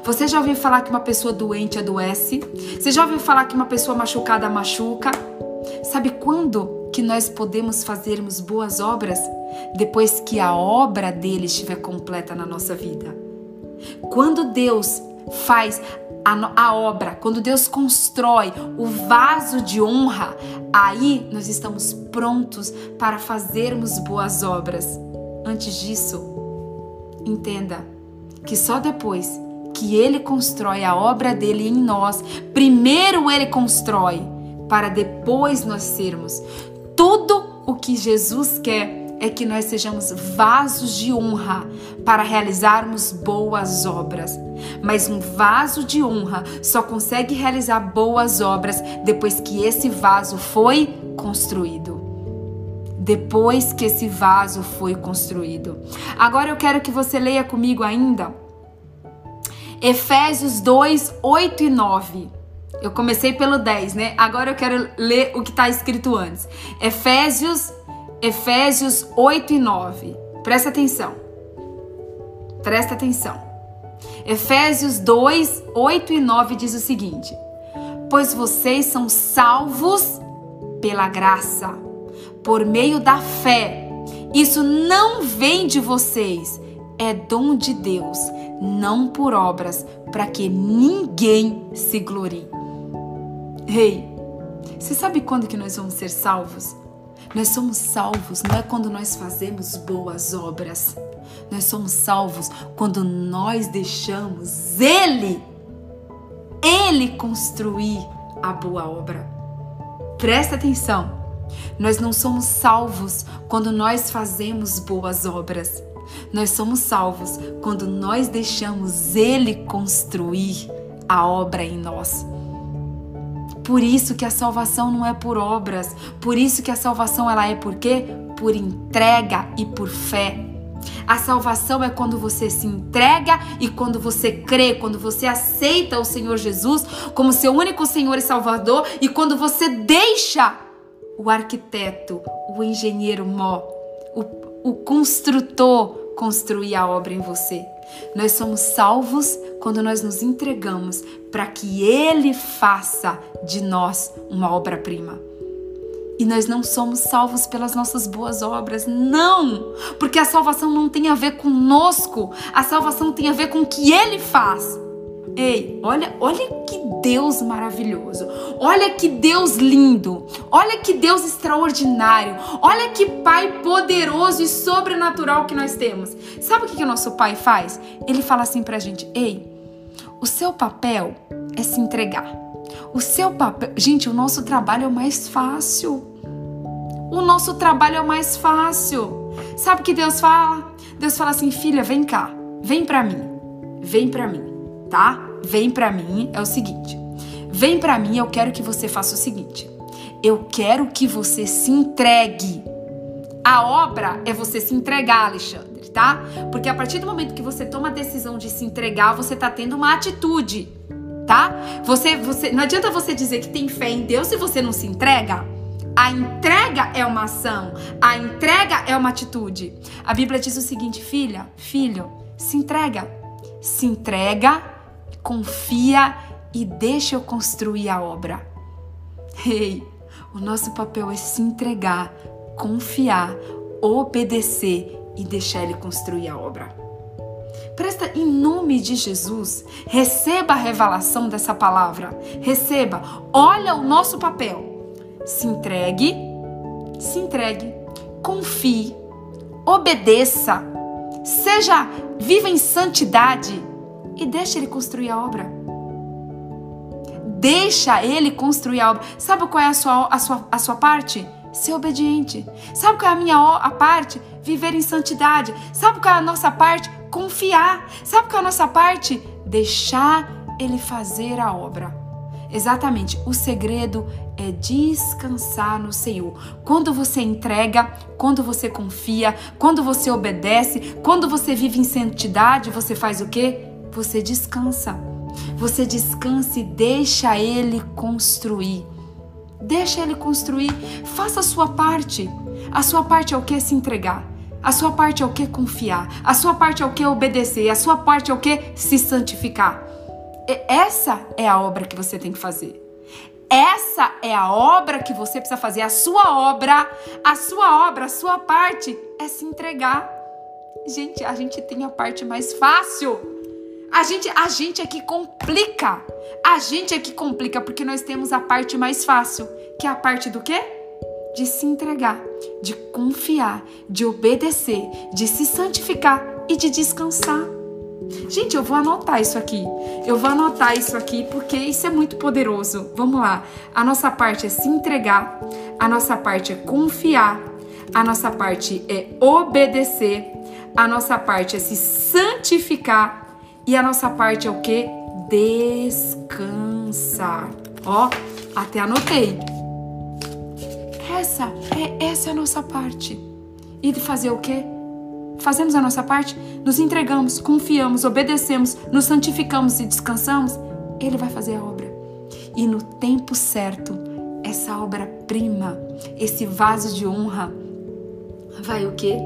Você já ouviu falar que uma pessoa doente adoece? Você já ouviu falar que uma pessoa machucada machuca? Sabe quando que nós podemos fazermos boas obras? Depois que a obra dele estiver completa na nossa vida. Quando Deus faz a, a obra, quando Deus constrói o vaso de honra, aí nós estamos prontos para fazermos boas obras. Antes disso, entenda que só depois que Ele constrói a obra dele em nós, primeiro Ele constrói, para depois nós sermos tudo o que Jesus quer é que nós sejamos vasos de honra para realizarmos boas obras. Mas um vaso de honra só consegue realizar boas obras depois que esse vaso foi construído. Depois que esse vaso foi construído. Agora eu quero que você leia comigo ainda Efésios 2, 8 e 9. Eu comecei pelo 10, né? Agora eu quero ler o que está escrito antes. Efésios Efésios 8 e 9. Presta atenção. Presta atenção. Efésios 2, 8 e 9 diz o seguinte: Pois vocês são salvos pela graça, por meio da fé. Isso não vem de vocês, é dom de Deus, não por obras, para que ninguém se glorie. Rei, hey, você sabe quando que nós vamos ser salvos? Nós somos salvos não é quando nós fazemos boas obras. Nós somos salvos quando nós deixamos Ele, Ele construir a boa obra. Presta atenção. Nós não somos salvos quando nós fazemos boas obras. Nós somos salvos quando nós deixamos Ele construir a obra em nós. Por isso que a salvação não é por obras, por isso que a salvação ela é por quê? Por entrega e por fé. A salvação é quando você se entrega e quando você crê, quando você aceita o Senhor Jesus como seu único Senhor e Salvador e quando você deixa o arquiteto, o engenheiro mó, o, o construtor construir a obra em você. Nós somos salvos quando nós nos entregamos para que Ele faça de nós uma obra-prima. E nós não somos salvos pelas nossas boas obras, não! Porque a salvação não tem a ver conosco, a salvação tem a ver com o que Ele faz. Ei, olha, olha que Deus maravilhoso. Olha que Deus lindo. Olha que Deus extraordinário. Olha que Pai poderoso e sobrenatural que nós temos. Sabe o que, que o nosso Pai faz? Ele fala assim pra gente: Ei, o seu papel é se entregar. O seu papel. Gente, o nosso trabalho é o mais fácil. O nosso trabalho é o mais fácil. Sabe o que Deus fala? Deus fala assim: Filha, vem cá. Vem pra mim. Vem pra mim, tá? Vem para mim é o seguinte: vem para mim, eu quero que você faça o seguinte. Eu quero que você se entregue. A obra é você se entregar, Alexandre, tá? Porque a partir do momento que você toma a decisão de se entregar, você tá tendo uma atitude, tá? Você, você, não adianta você dizer que tem fé em Deus se você não se entrega. A entrega é uma ação, a entrega é uma atitude. A Bíblia diz o seguinte, filha, filho, se entrega. Se entrega confia e deixa eu construir a obra. Ei, o nosso papel é se entregar, confiar, obedecer e deixar ele construir a obra. Presta em nome de Jesus, receba a revelação dessa palavra. Receba, olha o nosso papel. Se entregue, se entregue, confie, obedeça, seja viva em santidade e deixa ele construir a obra. Deixa ele construir a obra. Sabe qual é a sua, a sua, a sua parte? Ser obediente. Sabe qual é a minha a parte? Viver em santidade. Sabe qual é a nossa parte? Confiar. Sabe qual é a nossa parte? Deixar ele fazer a obra. Exatamente, o segredo é descansar no Senhor. Quando você entrega, quando você confia, quando você obedece, quando você vive em santidade, você faz o quê? Você descansa. Você descansa e deixa ele construir. Deixa ele construir. Faça a sua parte. A sua parte é o que? Se entregar. A sua parte é o que? Confiar. A sua parte é o que? Obedecer. A sua parte é o que? Se santificar. E essa é a obra que você tem que fazer. Essa é a obra que você precisa fazer. A sua obra, a sua obra, a sua parte é se entregar. Gente, a gente tem a parte mais fácil. A gente, a gente é que complica. A gente é que complica porque nós temos a parte mais fácil, que é a parte do quê? De se entregar, de confiar, de obedecer, de se santificar e de descansar. Gente, eu vou anotar isso aqui. Eu vou anotar isso aqui porque isso é muito poderoso. Vamos lá. A nossa parte é se entregar, a nossa parte é confiar, a nossa parte é obedecer, a nossa parte é se santificar e a nossa parte é o que? Descansar. Ó, até anotei. Essa é essa é a nossa parte. E de fazer o quê? Fazemos a nossa parte, nos entregamos, confiamos, obedecemos, nos santificamos e descansamos. Ele vai fazer a obra. E no tempo certo, essa obra-prima, esse vaso de honra, vai o quê?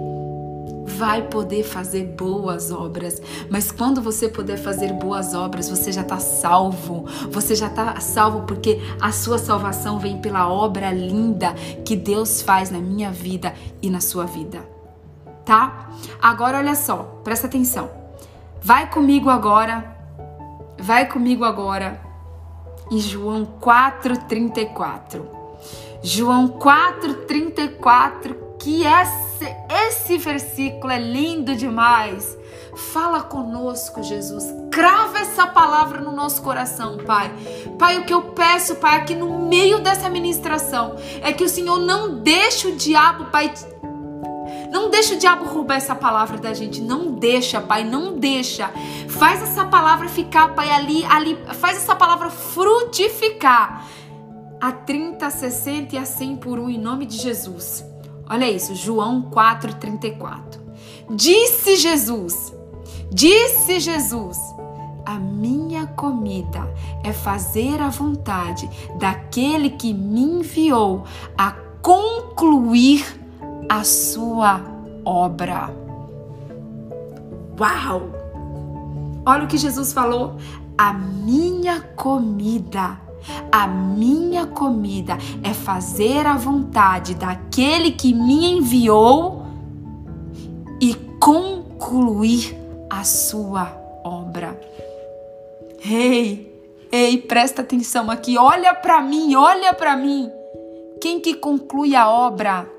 Vai poder fazer boas obras. Mas quando você puder fazer boas obras, você já está salvo. Você já está salvo porque a sua salvação vem pela obra linda que Deus faz na minha vida e na sua vida. Tá? Agora olha só, presta atenção. Vai comigo agora. Vai comigo agora em João 4:34. João 4:34 que esse, esse versículo é lindo demais. Fala conosco, Jesus. Crava essa palavra no nosso coração, Pai. Pai, o que eu peço, Pai, aqui no meio dessa ministração, é que o Senhor não deixe o diabo, Pai, não deixa o diabo roubar essa palavra da gente. Não deixa, Pai, não deixa. Faz essa palavra ficar, Pai, ali, ali. Faz essa palavra frutificar. A 30, 60 e a 100 por um, em nome de Jesus. Olha isso, João 4:34. Disse Jesus: Disse Jesus: A minha comida é fazer a vontade daquele que me enviou a concluir a sua obra. Uau! Olha o que Jesus falou. A minha comida A minha comida é fazer a vontade daquele que me enviou e concluir a sua obra. Ei, ei, presta atenção aqui, olha para mim, olha para mim. Quem que conclui a obra?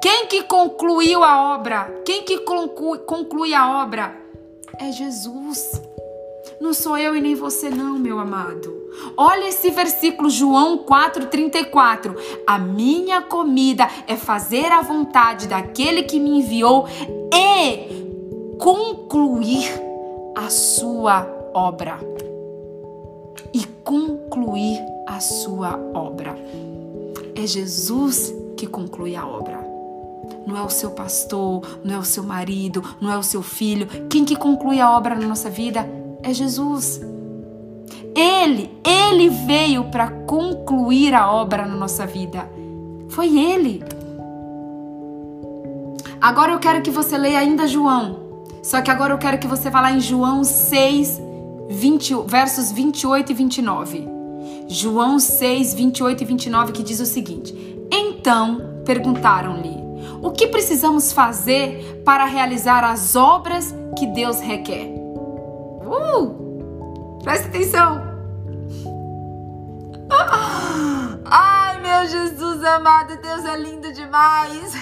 Quem que concluiu a obra? Quem que conclui, conclui a obra? É Jesus. Não sou eu e nem você não, meu amado. Olha esse versículo, João 4,34. A minha comida é fazer a vontade daquele que me enviou e concluir a sua obra. E concluir a sua obra. É Jesus que conclui a obra. Não é o seu pastor, não é o seu marido, não é o seu filho. Quem que conclui a obra na nossa vida é Jesus. Ele, ele veio para concluir a obra na nossa vida. Foi ele. Agora eu quero que você leia ainda João. Só que agora eu quero que você vá lá em João 6, 20, versos 28 e 29. João 6, 28 e 29, que diz o seguinte: Então perguntaram-lhe: O que precisamos fazer para realizar as obras que Deus requer? Uh! Presta atenção! Ai, meu Jesus amado, Deus é lindo demais!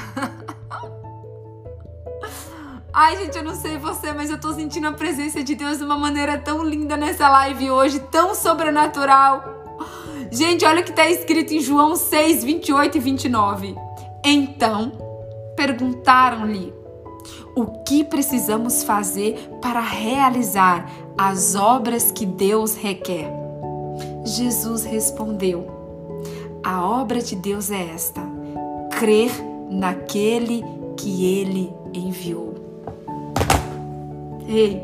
Ai, gente, eu não sei você, mas eu tô sentindo a presença de Deus de uma maneira tão linda nessa live hoje, tão sobrenatural. Gente, olha o que está escrito em João 6, 28 e 29. Então perguntaram-lhe: O que precisamos fazer para realizar as obras que Deus requer? Jesus respondeu: A obra de Deus é esta: crer naquele que ele enviou. Ei,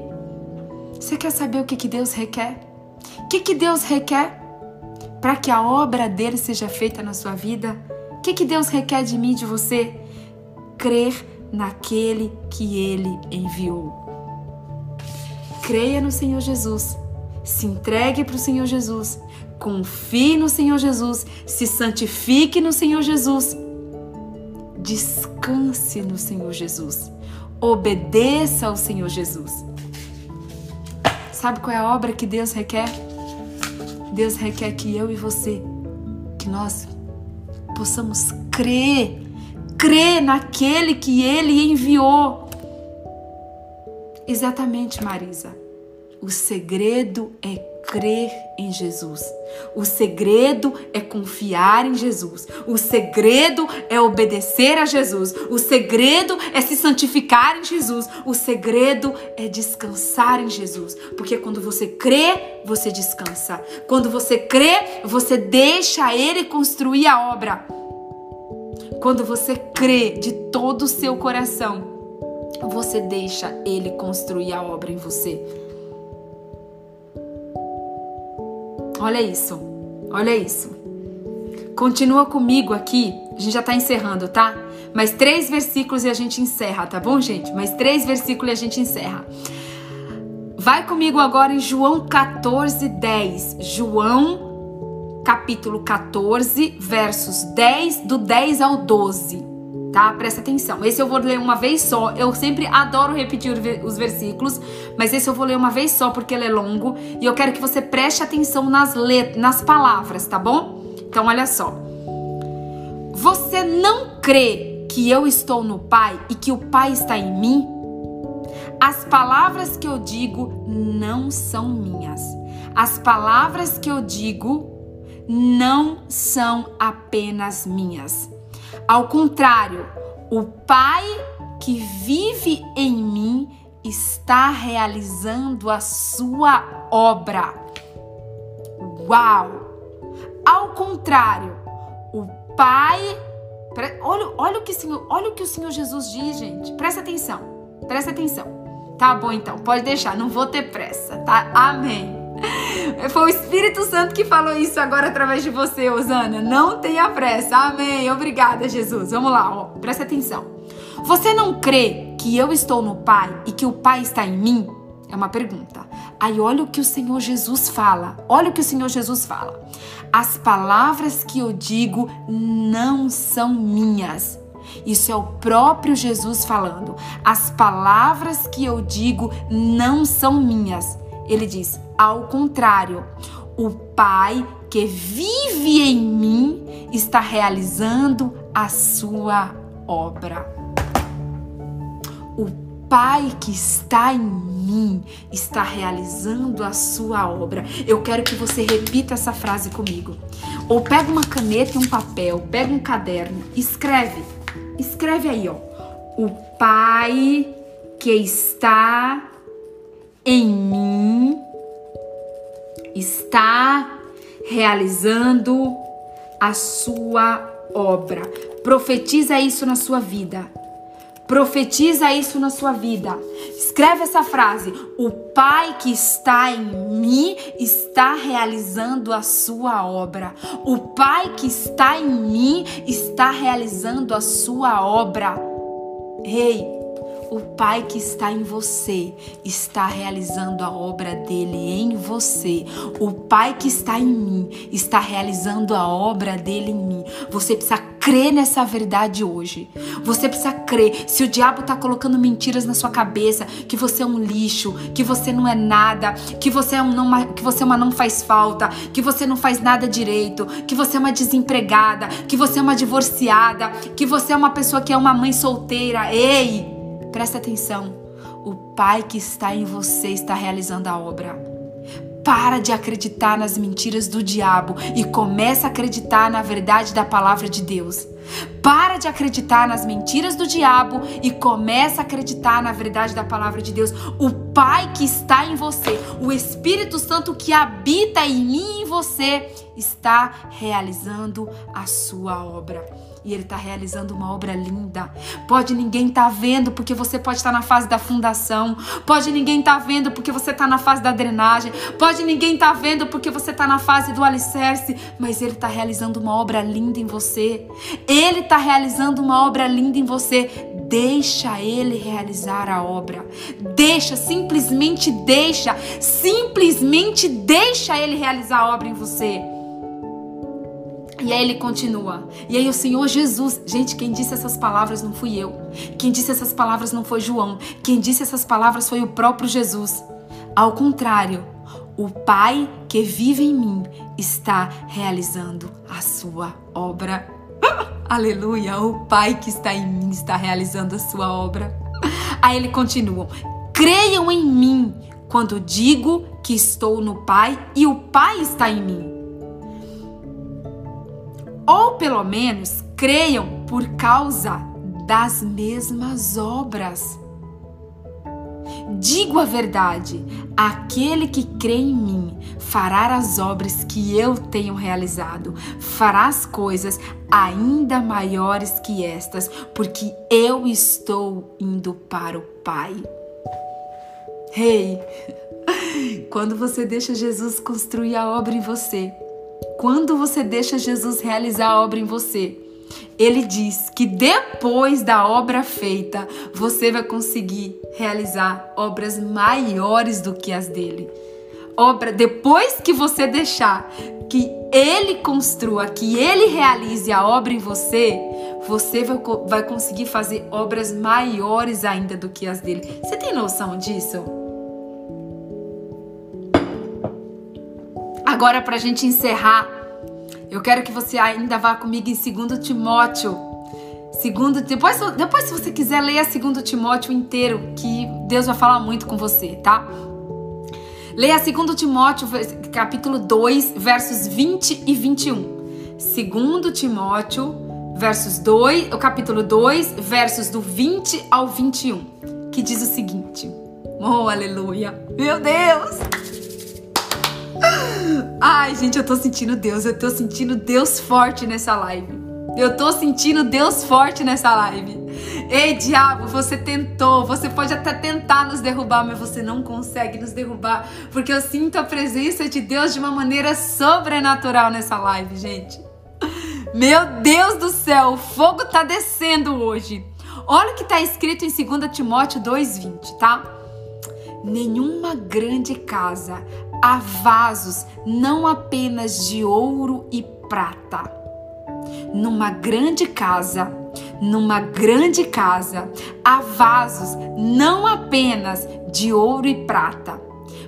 você quer saber o que, que Deus requer? O que, que Deus requer para que a obra dele seja feita na sua vida? O que, que Deus requer de mim, de você? Crer naquele que ele enviou. Creia no Senhor Jesus, se entregue para o Senhor Jesus, confie no Senhor Jesus, se santifique no Senhor Jesus, descanse no Senhor Jesus. Obedeça ao Senhor Jesus. Sabe qual é a obra que Deus requer? Deus requer que eu e você, que nós possamos crer, crer naquele que Ele enviou. Exatamente, Marisa. O segredo é crer em Jesus. O segredo é confiar em Jesus. O segredo é obedecer a Jesus. O segredo é se santificar em Jesus. O segredo é descansar em Jesus. Porque quando você crê, você descansa. Quando você crê, você deixa Ele construir a obra. Quando você crê de todo o seu coração, você deixa Ele construir a obra em você. Olha isso. Olha isso. Continua comigo aqui. A gente já está encerrando, tá? Mais três versículos e a gente encerra, tá bom, gente? Mais três versículos e a gente encerra. Vai comigo agora em João 14, 10. João, capítulo 14, versos 10, do 10 ao 12 tá? Presta atenção. Esse eu vou ler uma vez só. Eu sempre adoro repetir os versículos, mas esse eu vou ler uma vez só porque ele é longo e eu quero que você preste atenção nas letras, nas palavras, tá bom? Então olha só. Você não crê que eu estou no Pai e que o Pai está em mim? As palavras que eu digo não são minhas. As palavras que eu digo não são apenas minhas ao contrário, o Pai que vive em mim está realizando a sua obra. Uau! Ao contrário, o Pai. Olha, olha, o que Senhor, olha o que o Senhor Jesus diz, gente. Presta atenção. Presta atenção. Tá bom, então. Pode deixar. Não vou ter pressa, tá? Amém. Foi o Espírito Santo que falou isso agora através de você, Osana. Não tenha pressa. Amém. Obrigada, Jesus. Vamos lá, ó. Presta atenção. Você não crê que eu estou no Pai e que o Pai está em mim? É uma pergunta. Aí olha o que o Senhor Jesus fala. Olha o que o Senhor Jesus fala. As palavras que eu digo não são minhas. Isso é o próprio Jesus falando. As palavras que eu digo não são minhas. Ele diz: ao contrário, o Pai que vive em mim está realizando a sua obra. O Pai que está em mim está realizando a sua obra. Eu quero que você repita essa frase comigo. Ou pega uma caneta e um papel, pega um caderno, escreve. Escreve aí, ó. O Pai que está em mim está realizando a sua obra. Profetiza isso na sua vida. Profetiza isso na sua vida. Escreve essa frase: O Pai que está em mim está realizando a sua obra. O Pai que está em mim está realizando a sua obra. Ei, o Pai que está em você está realizando a obra dele em você. O Pai que está em mim está realizando a obra dele em mim. Você precisa crer nessa verdade hoje. Você precisa crer. Se o diabo está colocando mentiras na sua cabeça, que você é um lixo, que você não é nada, que você é, um não, que você é uma não faz falta, que você não faz nada direito, que você é uma desempregada, que você é uma divorciada, que você é uma pessoa que é uma mãe solteira. Ei! Presta atenção. O Pai que está em você está realizando a obra. Para de acreditar nas mentiras do diabo e começa a acreditar na verdade da palavra de Deus. Para de acreditar nas mentiras do diabo e começa a acreditar na verdade da palavra de Deus. O Pai que está em você, o Espírito Santo que habita em mim e em você, está realizando a sua obra e ele está realizando uma obra linda. Pode ninguém estar tá vendo porque você pode estar tá na fase da fundação. Pode ninguém estar tá vendo porque você está na fase da drenagem. Pode ninguém estar tá vendo porque você está na fase do alicerce. Mas ele está realizando uma obra linda em você. Ele está realizando uma obra linda em você. Deixa ele realizar a obra. Deixa, simplesmente deixa. Simplesmente deixa ele realizar a obra em você. E aí ele continua. E aí o Senhor Jesus, gente, quem disse essas palavras não fui eu. Quem disse essas palavras não foi João. Quem disse essas palavras foi o próprio Jesus. Ao contrário, o Pai que vive em mim está realizando a sua obra. Aleluia! O Pai que está em mim está realizando a sua obra. Aí ele continua: Creiam em mim quando digo que estou no Pai e o Pai está em mim ou pelo menos creiam por causa das mesmas obras. Digo a verdade: aquele que crê em mim fará as obras que eu tenho realizado, fará as coisas ainda maiores que estas, porque eu estou indo para o Pai. Ei, hey, quando você deixa Jesus construir a obra em você, quando você deixa Jesus realizar a obra em você, ele diz que depois da obra feita, você vai conseguir realizar obras maiores do que as dele. Obra depois que você deixar que ele construa, que ele realize a obra em você, você vai, vai conseguir fazer obras maiores ainda do que as dele. Você tem noção disso? Agora, para a gente encerrar, eu quero que você ainda vá comigo em 2 Timóteo. Segundo, depois, depois, se você quiser, leia 2 Timóteo inteiro, que Deus vai falar muito com você, tá? Leia 2 Timóteo, capítulo 2, versos 20 e 21. 2 Timóteo, versos 2, o capítulo 2, versos do 20 ao 21, que diz o seguinte: Oh, aleluia! Meu Deus! Ai, gente, eu tô sentindo Deus, eu tô sentindo Deus forte nessa live. Eu tô sentindo Deus forte nessa live. Ei, diabo, você tentou, você pode até tentar nos derrubar, mas você não consegue nos derrubar, porque eu sinto a presença de Deus de uma maneira sobrenatural nessa live, gente. Meu Deus do céu, o fogo tá descendo hoje. Olha o que tá escrito em 2 Timóteo 2:20, tá? nenhuma grande casa há vasos não apenas de ouro e prata. Numa grande casa, numa grande casa, há vasos não apenas de ouro e prata,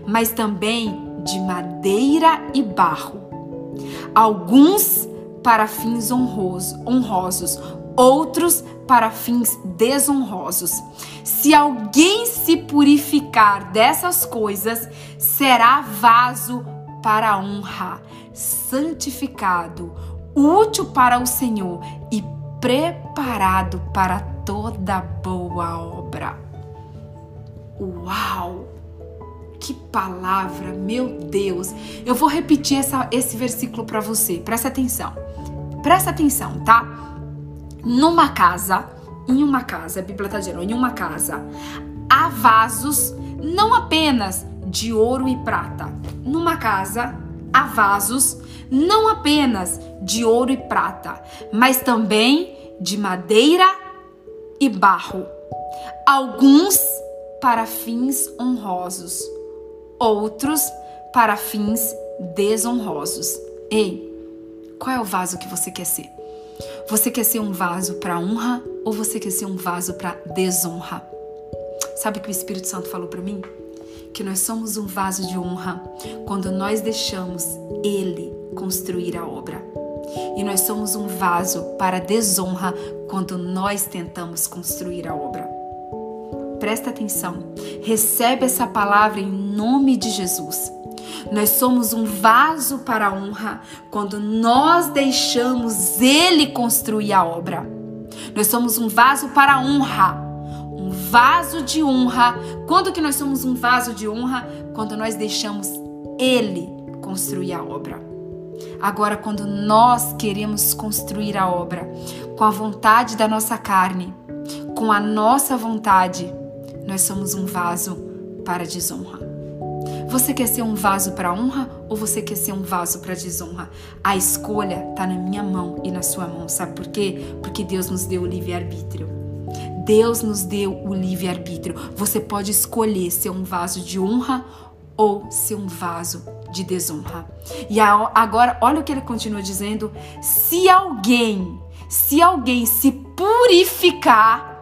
mas também de madeira e barro. Alguns para fins honrosos, outros para fins desonrosos. Se alguém se purificar dessas coisas, será vaso para honra, santificado, útil para o Senhor e preparado para toda boa obra. Uau! Que palavra, meu Deus! Eu vou repetir essa, esse versículo para você, presta atenção. Presta atenção, tá? Numa casa, em uma casa, a Bíblia está dizendo, em uma casa, há vasos não apenas de ouro e prata. Numa casa, há vasos não apenas de ouro e prata, mas também de madeira e barro. Alguns para fins honrosos, outros para fins desonrosos. Ei, qual é o vaso que você quer ser? Você quer ser um vaso para honra ou você quer ser um vaso para desonra? Sabe o que o Espírito Santo falou para mim? Que nós somos um vaso de honra quando nós deixamos Ele construir a obra. E nós somos um vaso para desonra quando nós tentamos construir a obra. Presta atenção, recebe essa palavra em nome de Jesus. Nós somos um vaso para a honra quando nós deixamos Ele construir a obra. Nós somos um vaso para a honra, um vaso de honra. Quando que nós somos um vaso de honra? Quando nós deixamos Ele construir a obra. Agora, quando nós queremos construir a obra com a vontade da nossa carne, com a nossa vontade, nós somos um vaso para desonra. Você quer ser um vaso para honra ou você quer ser um vaso para desonra? A escolha está na minha mão e na sua mão. Sabe por quê? Porque Deus nos deu o livre-arbítrio. Deus nos deu o livre-arbítrio. Você pode escolher ser um vaso de honra ou ser um vaso de desonra. E agora, olha o que ele continua dizendo: se alguém, se alguém se purificar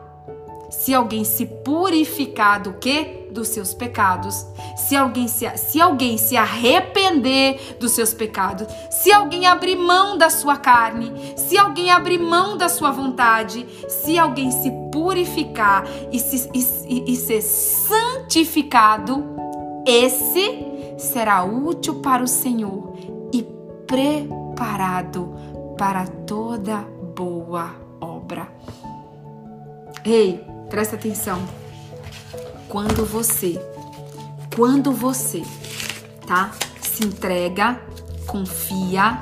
se alguém se purificar do que? Dos seus pecados. Se alguém se, se alguém se arrepender dos seus pecados. Se alguém abrir mão da sua carne. Se alguém abrir mão da sua vontade. Se alguém se purificar e, se, e, e ser santificado, esse será útil para o Senhor e preparado para toda boa obra. Ei, Presta atenção. Quando você, quando você, tá? Se entrega, confia,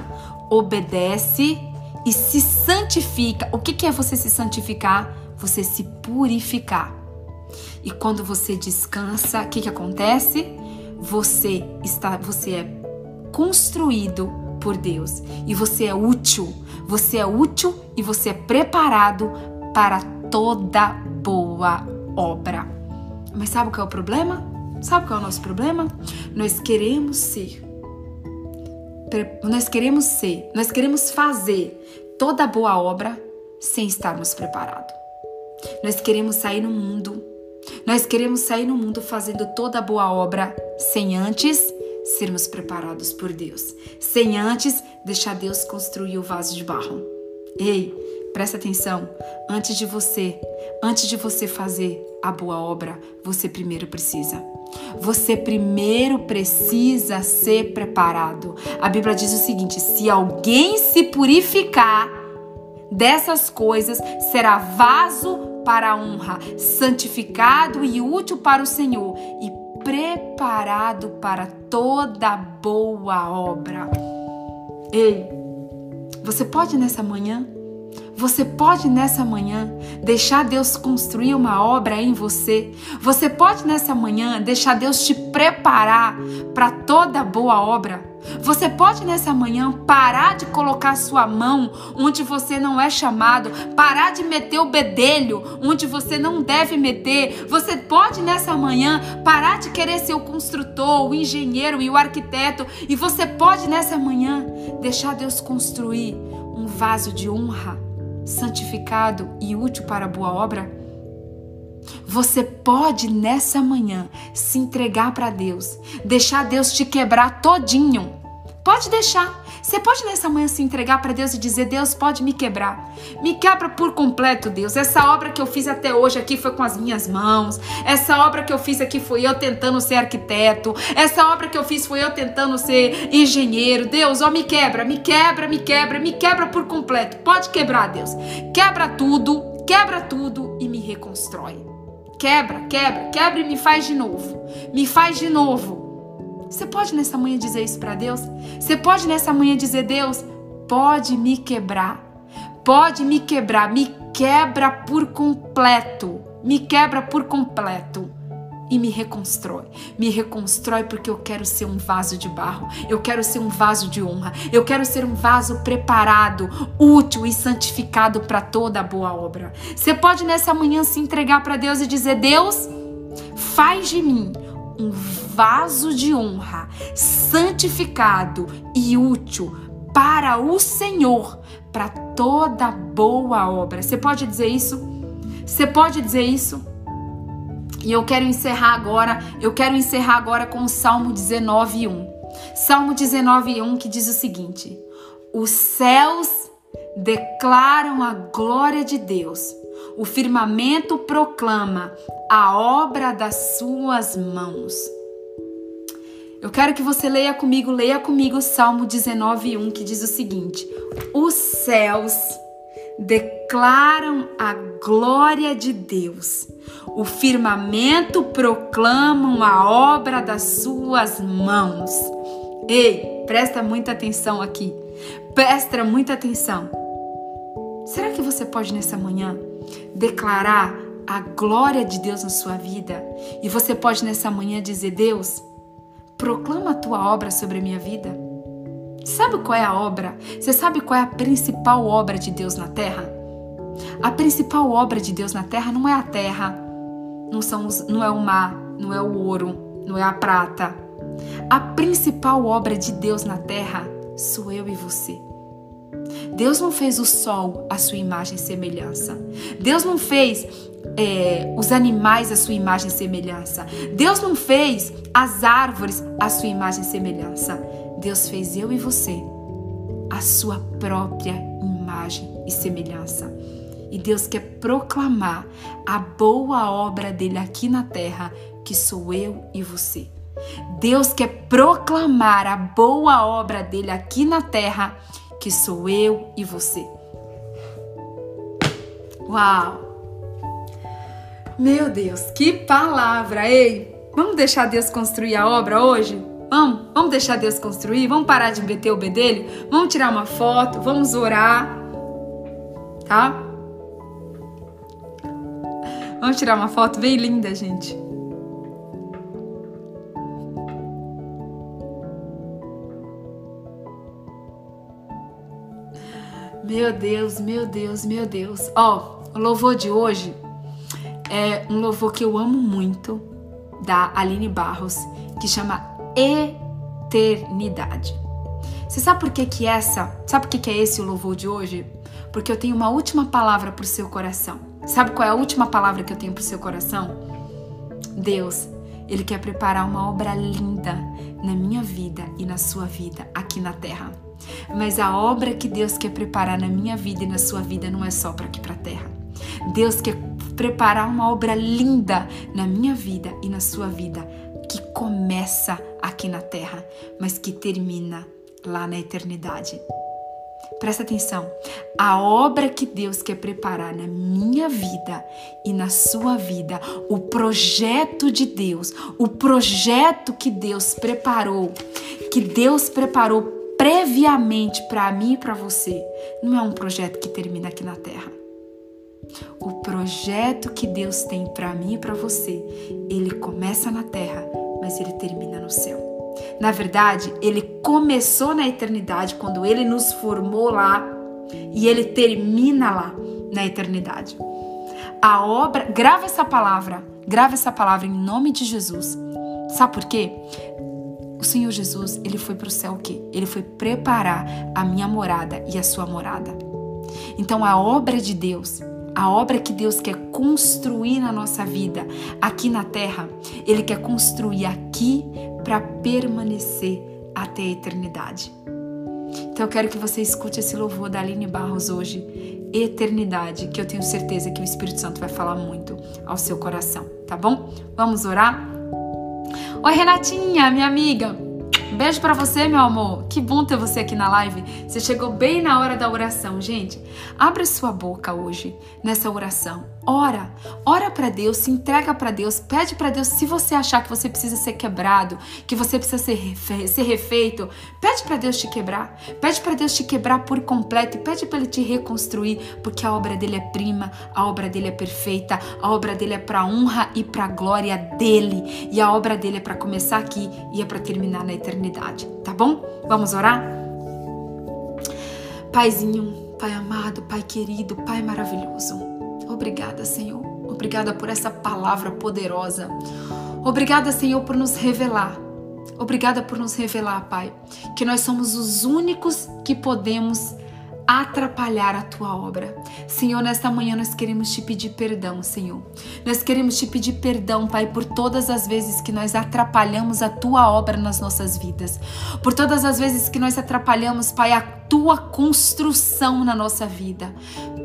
obedece e se santifica. O que, que é você se santificar? Você se purificar. E quando você descansa, o que, que acontece? Você está, você é construído por Deus e você é útil. Você é útil e você é preparado para toda boa obra. Mas sabe qual é o problema? Sabe qual é o nosso problema? Nós queremos ser. Nós queremos ser, nós queremos fazer toda boa obra sem estarmos preparados. Nós queremos sair no mundo. Nós queremos sair no mundo fazendo toda boa obra sem antes sermos preparados por Deus, sem antes deixar Deus construir o vaso de barro. Ei, Presta atenção, antes de você, antes de você fazer a boa obra, você primeiro precisa. Você primeiro precisa ser preparado. A Bíblia diz o seguinte: se alguém se purificar dessas coisas, será vaso para a honra, santificado e útil para o Senhor e preparado para toda boa obra. Ei, você pode nessa manhã Você pode nessa manhã deixar Deus construir uma obra em você. Você pode nessa manhã deixar Deus te preparar para toda boa obra. Você pode nessa manhã parar de colocar sua mão onde você não é chamado, parar de meter o bedelho onde você não deve meter. Você pode nessa manhã parar de querer ser o construtor, o engenheiro e o arquiteto. E você pode nessa manhã deixar Deus construir um vaso de honra santificado e útil para a boa obra? Você pode nessa manhã se entregar para Deus, deixar Deus te quebrar todinho. Pode deixar. Você pode nessa manhã se entregar para Deus e dizer: Deus, pode me quebrar. Me quebra por completo, Deus. Essa obra que eu fiz até hoje aqui foi com as minhas mãos. Essa obra que eu fiz aqui foi eu tentando ser arquiteto. Essa obra que eu fiz foi eu tentando ser engenheiro. Deus, ó, me quebra, me quebra, me quebra, me quebra por completo. Pode quebrar, Deus. Quebra tudo, quebra tudo e me reconstrói. Quebra, quebra, quebra e me faz de novo. Me faz de novo. Você pode nessa manhã dizer isso para Deus? Você pode nessa manhã dizer: Deus, pode me quebrar. Pode me quebrar. Me quebra por completo. Me quebra por completo. E me reconstrói. Me reconstrói porque eu quero ser um vaso de barro. Eu quero ser um vaso de honra. Eu quero ser um vaso preparado, útil e santificado para toda boa obra. Você pode nessa manhã se entregar para Deus e dizer: Deus, faz de mim um vaso de honra, santificado e útil para o Senhor, para toda boa obra. Você pode dizer isso? Você pode dizer isso? E eu quero encerrar agora, eu quero encerrar agora com o Salmo 19:1. Salmo 19:1 que diz o seguinte: Os céus declaram a glória de Deus o firmamento proclama a obra das suas mãos. Eu quero que você leia comigo, leia comigo o Salmo 19:1 que diz o seguinte: Os céus declaram a glória de Deus. O firmamento proclamam a obra das suas mãos. Ei, presta muita atenção aqui. Presta muita atenção. Será que você pode nessa manhã declarar a glória de Deus na sua vida. E você pode nessa manhã dizer: Deus, proclama a tua obra sobre a minha vida. Sabe qual é a obra? Você sabe qual é a principal obra de Deus na terra? A principal obra de Deus na terra não é a terra, não, são os, não é o mar, não é o ouro, não é a prata. A principal obra de Deus na terra sou eu e você. Deus não fez o sol à sua imagem e semelhança. Deus não fez é, os animais à sua imagem e semelhança. Deus não fez as árvores à sua imagem e semelhança. Deus fez eu e você a sua própria imagem e semelhança. E Deus quer proclamar a boa obra dele aqui na terra, que sou eu e você. Deus quer proclamar a boa obra dele aqui na terra, que sou eu e você. Uau! Meu Deus, que palavra! Ei, vamos deixar Deus construir a obra hoje? Vamos, vamos deixar Deus construir? Vamos parar de meter o bedelho? Vamos tirar uma foto? Vamos orar? Tá? Vamos tirar uma foto bem linda, gente. Meu Deus, meu Deus, meu Deus. Ó, oh, o louvor de hoje é um louvor que eu amo muito, da Aline Barros, que chama Eternidade. Você sabe por que que essa, sabe por que que é esse o louvor de hoje? Porque eu tenho uma última palavra para o seu coração. Sabe qual é a última palavra que eu tenho para o seu coração? Deus, Ele quer preparar uma obra linda na minha vida e na sua vida aqui na terra. Mas a obra que Deus quer preparar na minha vida e na sua vida não é só para aqui para a terra. Deus quer preparar uma obra linda na minha vida e na sua vida, que começa aqui na terra, mas que termina lá na eternidade. Presta atenção. A obra que Deus quer preparar na minha vida e na sua vida, o projeto de Deus, o projeto que Deus preparou, que Deus preparou previamente para mim e para você, não é um projeto que termina aqui na terra. O projeto que Deus tem para mim e para você, ele começa na terra, mas ele termina no céu. Na verdade, ele começou na eternidade quando ele nos formou lá e ele termina lá na eternidade. A obra, grava essa palavra, grava essa palavra em nome de Jesus. Sabe por quê? O Senhor Jesus, ele foi para o céu o quê? Ele foi preparar a minha morada e a sua morada. Então a obra de Deus, a obra que Deus quer construir na nossa vida, aqui na terra, Ele quer construir aqui para permanecer até a eternidade. Então eu quero que você escute esse louvor da Aline Barros hoje, Eternidade, que eu tenho certeza que o Espírito Santo vai falar muito ao seu coração, tá bom? Vamos orar? Oi, Renatinha, minha amiga. Beijo para você, meu amor. Que bom ter você aqui na live. Você chegou bem na hora da oração, gente. Abre sua boca hoje nessa oração. Ora, ora para Deus, se entrega para Deus, pede para Deus se você achar que você precisa ser quebrado, que você precisa ser, ser refeito, pede para Deus te quebrar, pede para Deus te quebrar por completo e pede para ele te reconstruir, porque a obra dele é prima, a obra dele é perfeita, a obra dele é para honra e para glória dele, e a obra dele é para começar aqui e é para terminar na eternidade, tá bom? Vamos orar? Paizinho, Pai amado, Pai querido, Pai maravilhoso. Obrigada, Senhor. Obrigada por essa palavra poderosa. Obrigada, Senhor, por nos revelar. Obrigada por nos revelar, Pai, que nós somos os únicos que podemos atrapalhar a tua obra. Senhor, nesta manhã nós queremos te pedir perdão, Senhor. Nós queremos te pedir perdão, Pai, por todas as vezes que nós atrapalhamos a tua obra nas nossas vidas. Por todas as vezes que nós atrapalhamos, Pai, a tua construção na nossa vida.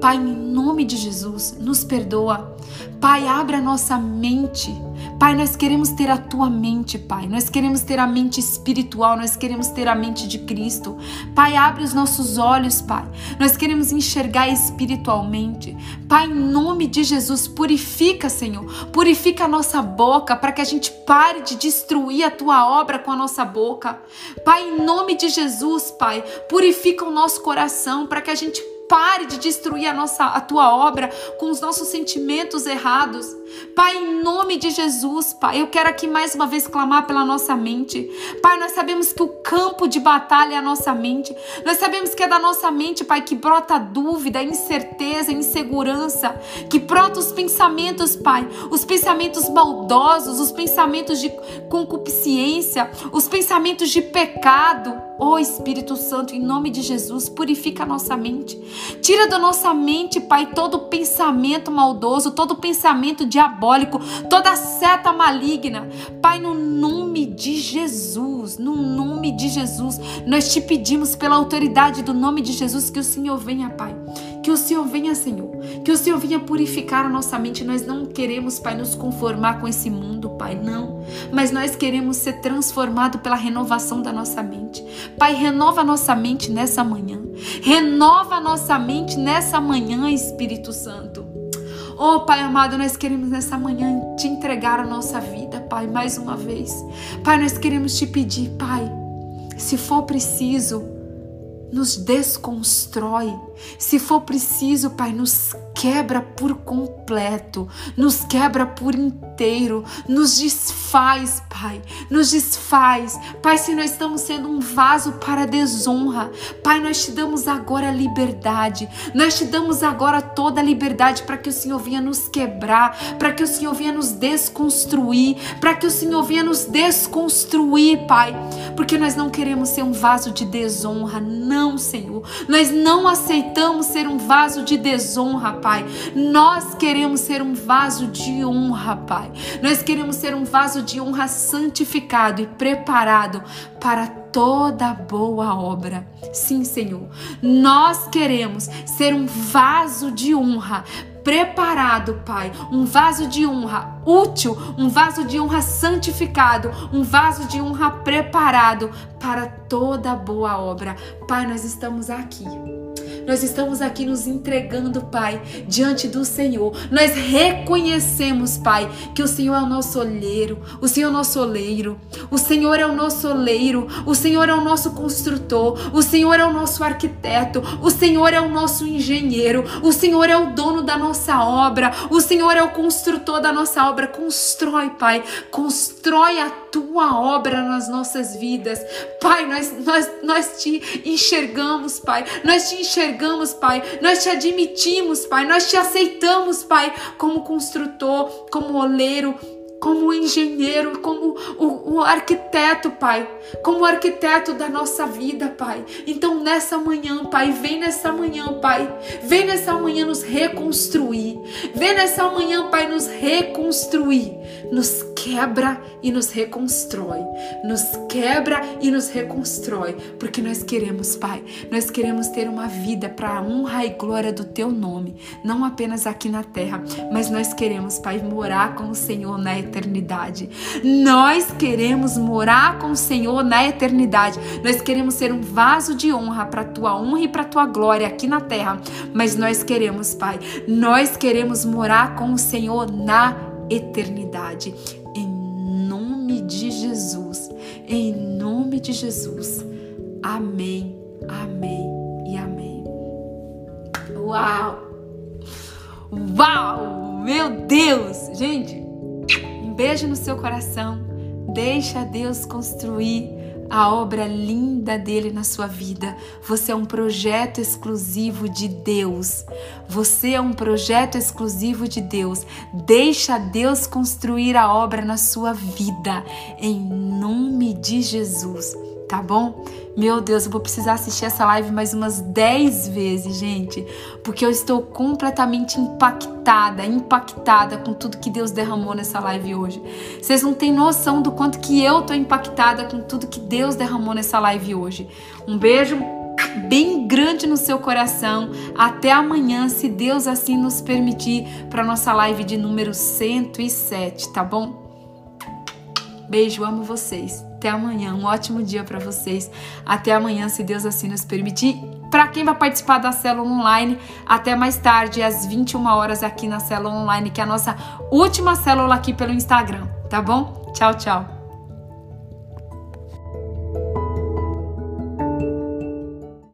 Pai, em nome de Jesus, nos perdoa. Pai, abre a nossa mente. Pai, nós queremos ter a tua mente, Pai. Nós queremos ter a mente espiritual, nós queremos ter a mente de Cristo. Pai, abre os nossos olhos, Pai. Nós queremos enxergar espiritualmente. Pai, em nome de Jesus, purifica, Senhor. Purifica a nossa boca para que a gente pare de destruir a tua obra com a nossa boca. Pai, em nome de Jesus, Pai, purifica o nosso coração para que a gente pare de destruir a nossa a tua obra com os nossos sentimentos errados. Pai, em nome de Jesus, Pai, eu quero aqui mais uma vez clamar pela nossa mente. Pai, nós sabemos que o campo de batalha é a nossa mente. Nós sabemos que é da nossa mente, Pai, que brota dúvida, incerteza, insegurança, que brota os pensamentos, Pai, os pensamentos maldosos, os pensamentos de concupiscência, os pensamentos de pecado. Ó oh, Espírito Santo, em nome de Jesus, purifica a nossa mente. Tira da nossa mente, Pai, todo pensamento maldoso, todo pensamento diabólico, toda seta maligna. Pai, no nome de Jesus, no nome de Jesus, nós te pedimos pela autoridade do nome de Jesus que o Senhor venha, Pai. Que o Senhor venha, Senhor. Que o Senhor venha purificar a nossa mente. Nós não queremos, Pai, nos conformar com esse mundo, Pai, não. Mas nós queremos ser transformados pela renovação da nossa mente. Pai, renova a nossa mente nessa manhã. Renova a nossa mente nessa manhã, Espírito Santo. Oh, Pai amado, nós queremos nessa manhã te entregar a nossa vida, Pai, mais uma vez. Pai, nós queremos te pedir, Pai, se for preciso, nos desconstrói. Se for preciso, Pai, nos quebra por completo, nos quebra por inteiro, nos desfaz, Pai, nos desfaz. Pai, se nós estamos sendo um vaso para desonra, Pai, nós te damos agora liberdade, nós te damos agora toda a liberdade para que o Senhor venha nos quebrar, para que o Senhor venha nos desconstruir, para que o Senhor venha nos desconstruir, Pai, porque nós não queremos ser um vaso de desonra, não, Senhor, nós não aceitamos ser um vaso de desonra, Pai. Pai. Nós queremos ser um vaso de honra, Pai. Nós queremos ser um vaso de honra santificado e preparado para toda boa obra. Sim, Senhor. Nós queremos ser um vaso de honra preparado, Pai, um vaso de honra útil, um vaso de honra santificado, um vaso de honra preparado para toda boa obra. Pai, nós estamos aqui Nós estamos aqui nos entregando, Pai, diante do Senhor. Nós reconhecemos, Pai, que o Senhor é o nosso olheiro, o Senhor é o nosso oleiro, o Senhor é o nosso oleiro, o Senhor é o nosso construtor, o Senhor é o nosso arquiteto, o Senhor é o nosso engenheiro, o Senhor é o dono da nossa obra, o Senhor é o construtor da nossa obra. Constrói, Pai, constrói a tua obra nas nossas vidas. Pai, nós, nós, nós te enxergamos, Pai, nós te enxergamos, Pai, nós te admitimos, Pai, nós te aceitamos, Pai, como construtor, como oleiro como engenheiro, como o, o, arquiteto, Pai, como o arquiteto da nossa vida, Pai. Então, nessa manhã, Pai, vem nessa manhã, Pai, vem nessa manhã nos reconstruir, vem nessa manhã, Pai, nos reconstruir, nos quebra e nos reconstrói, nos quebra e nos reconstrói, porque nós queremos, Pai, nós queremos ter uma vida para a honra e glória do Teu nome, não apenas aqui na terra, mas nós queremos, Pai, morar com o Senhor na eternidade eternidade. Nós queremos morar com o Senhor na eternidade. Nós queremos ser um vaso de honra para tua honra e para tua glória aqui na terra. Mas nós queremos, Pai, nós queremos morar com o Senhor na eternidade. Em nome de Jesus. Em nome de Jesus. Amém. Amém e amém. Uau! Uau! Meu Deus! Gente, beijo no seu coração. Deixa Deus construir a obra linda dele na sua vida. Você é um projeto exclusivo de Deus. Você é um projeto exclusivo de Deus. Deixa Deus construir a obra na sua vida em nome de Jesus tá bom? Meu Deus, eu vou precisar assistir essa live mais umas 10 vezes, gente, porque eu estou completamente impactada, impactada com tudo que Deus derramou nessa live hoje. Vocês não têm noção do quanto que eu tô impactada com tudo que Deus derramou nessa live hoje. Um beijo bem grande no seu coração. Até amanhã, se Deus assim nos permitir, para nossa live de número 107, tá bom? Beijo, amo vocês. Até amanhã, um ótimo dia para vocês. Até amanhã, se Deus assim nos permitir. Para quem vai participar da célula online, até mais tarde, às 21 horas aqui na célula online, que é a nossa última célula aqui pelo Instagram, tá bom? Tchau, tchau.